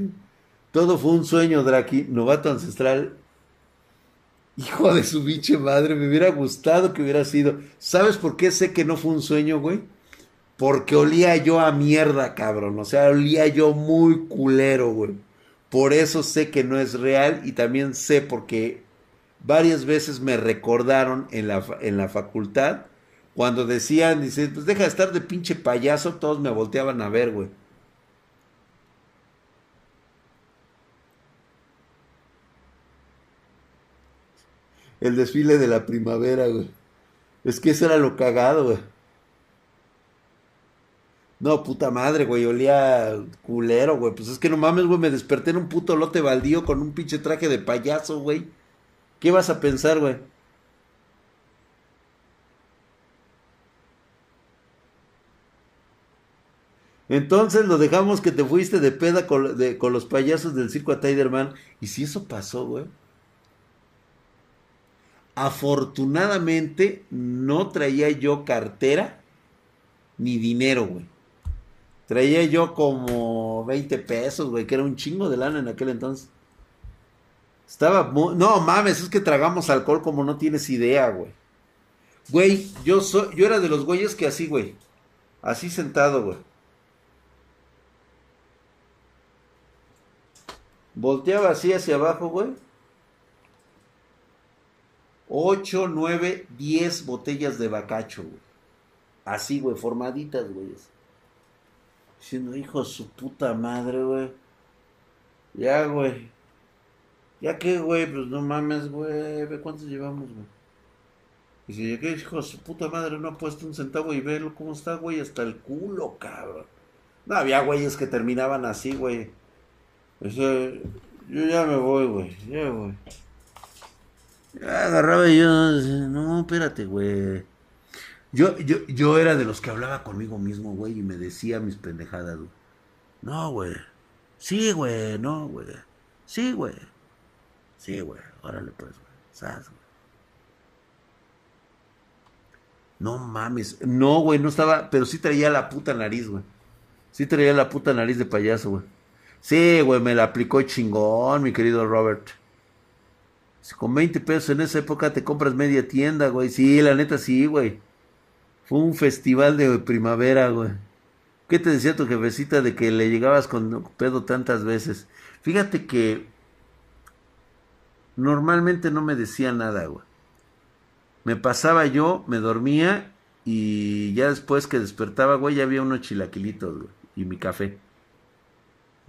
Todo fue un sueño, Draki. Novato ancestral. Hijo de su biche madre, me hubiera gustado que hubiera sido. ¿Sabes por qué sé que no fue un sueño, güey? Porque olía yo a mierda, cabrón. O sea, olía yo muy culero, güey. Por eso sé que no es real y también sé porque varias veces me recordaron en la, en la facultad cuando decían, dice, pues deja de estar de pinche payaso, todos me volteaban a ver, güey. El desfile de la primavera, güey. Es que eso era lo cagado, güey. No, puta madre, güey, olía culero, güey. Pues es que no mames, güey, me desperté en un puto lote baldío con un pinche traje de payaso, güey. ¿Qué vas a pensar, güey? Entonces lo dejamos que te fuiste de peda con, los payasos del circo a Tiderman. ¿Y si eso pasó, güey? Afortunadamente no traía yo cartera ni dinero, güey. Traía yo como 20 pesos, güey, que era un chingo de lana en aquel entonces. Estaba muy... No, mames, es que tragamos alcohol como no tienes idea, güey. Güey, yo soy yo era de los güeyes que así, güey. Así sentado, güey. Volteaba así hacia abajo, güey. 8, 9, 10 botellas de bacacho, güey. Así, güey, formaditas, güey. Diciendo, hijo de su puta madre, güey. Ya, güey. Ya que, güey, pues no mames, güey. Ve cuántos llevamos, güey. Dice, ya que hijo de su puta madre no ha puesto un centavo y velo cómo está, güey, hasta el culo, cabrón. No, había güeyes que terminaban así, güey. Eso, yo ya me voy, güey. Ya, güey. Agarraba y yo, no, espérate, güey. Yo, yo, yo era de los que hablaba conmigo mismo, güey, y me decía mis pendejadas, güey. No, güey. Sí, güey, no, güey. Sí, güey. Sí, güey. Órale, pues, güey. ¿Sabes, güey? No mames. No, güey, no estaba. Pero sí traía la puta nariz, güey. Sí traía la puta nariz de payaso, güey. Sí, güey, me la aplicó chingón, mi querido Robert. Con 20 pesos en esa época te compras media tienda, güey. Sí, la neta sí, güey. Fue un festival de primavera, güey. ¿Qué te decía tu jefecita de que le llegabas con pedo tantas veces? Fíjate que normalmente no me decía nada, güey. Me pasaba yo, me dormía y ya después que despertaba, güey, ya había unos chilaquilitos, güey, y mi café.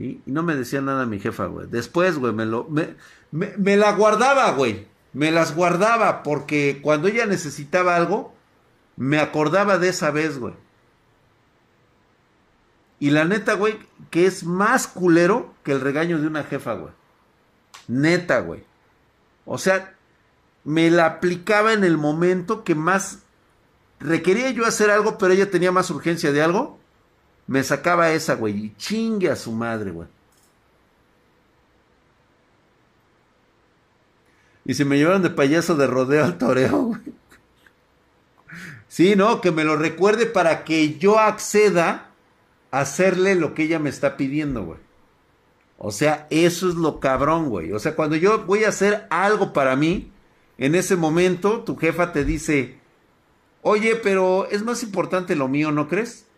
Y no me decía nada mi jefa, güey. Después, güey, me lo. Me, me, la guardaba, güey. Me las guardaba porque cuando ella necesitaba algo, me acordaba de esa vez, güey. Y la neta, güey, que es más culero que el regaño de una jefa, güey. Neta, güey. O sea, me la aplicaba en el momento que más requería yo hacer algo, pero ella tenía más urgencia de algo. Me sacaba esa, güey, y chingue a su madre, güey. Y se me llevaron de payaso de rodeo al toreo, güey. Sí, no, que me lo recuerde para que yo acceda a hacerle lo que ella me está pidiendo, güey. O sea, eso es lo cabrón, güey. O sea, cuando yo voy a hacer algo para mí, en ese momento tu jefa te dice, oye, pero es más importante lo mío, ¿no crees?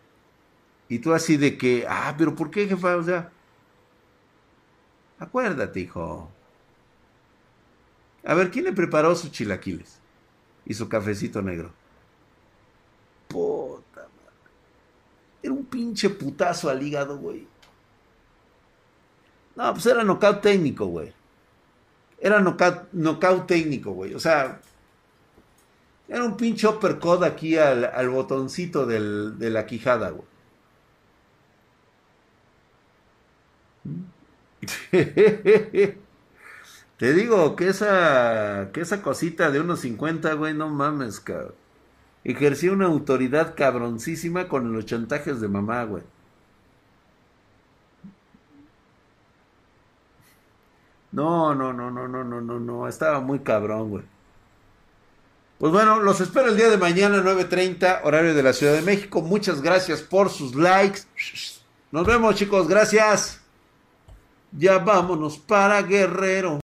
Y tú así de que, ah, pero ¿por qué, jefa? O sea, acuérdate, hijo. A ver, ¿quién le preparó sus chilaquiles? Y su cafecito negro. Puta madre. Era un pinche putazo al hígado, güey. No, pues era knockout técnico, güey. Era knockout, técnico, güey. O sea, era un pinche uppercut aquí al, botoncito de la quijada, güey. Te digo que esa, que esa cosita de unos 50, güey, no mames, cabrón. Ejercía una autoridad cabroncísima con los chantajes de mamá, güey. No, no, no, no, no, no, no, no. Estaba muy cabrón, güey. Pues bueno, los espero el día de mañana, 9.30, horario de la Ciudad de México. Muchas gracias por sus likes. Nos vemos, chicos. Gracias. Ya vámonos para Guerrero.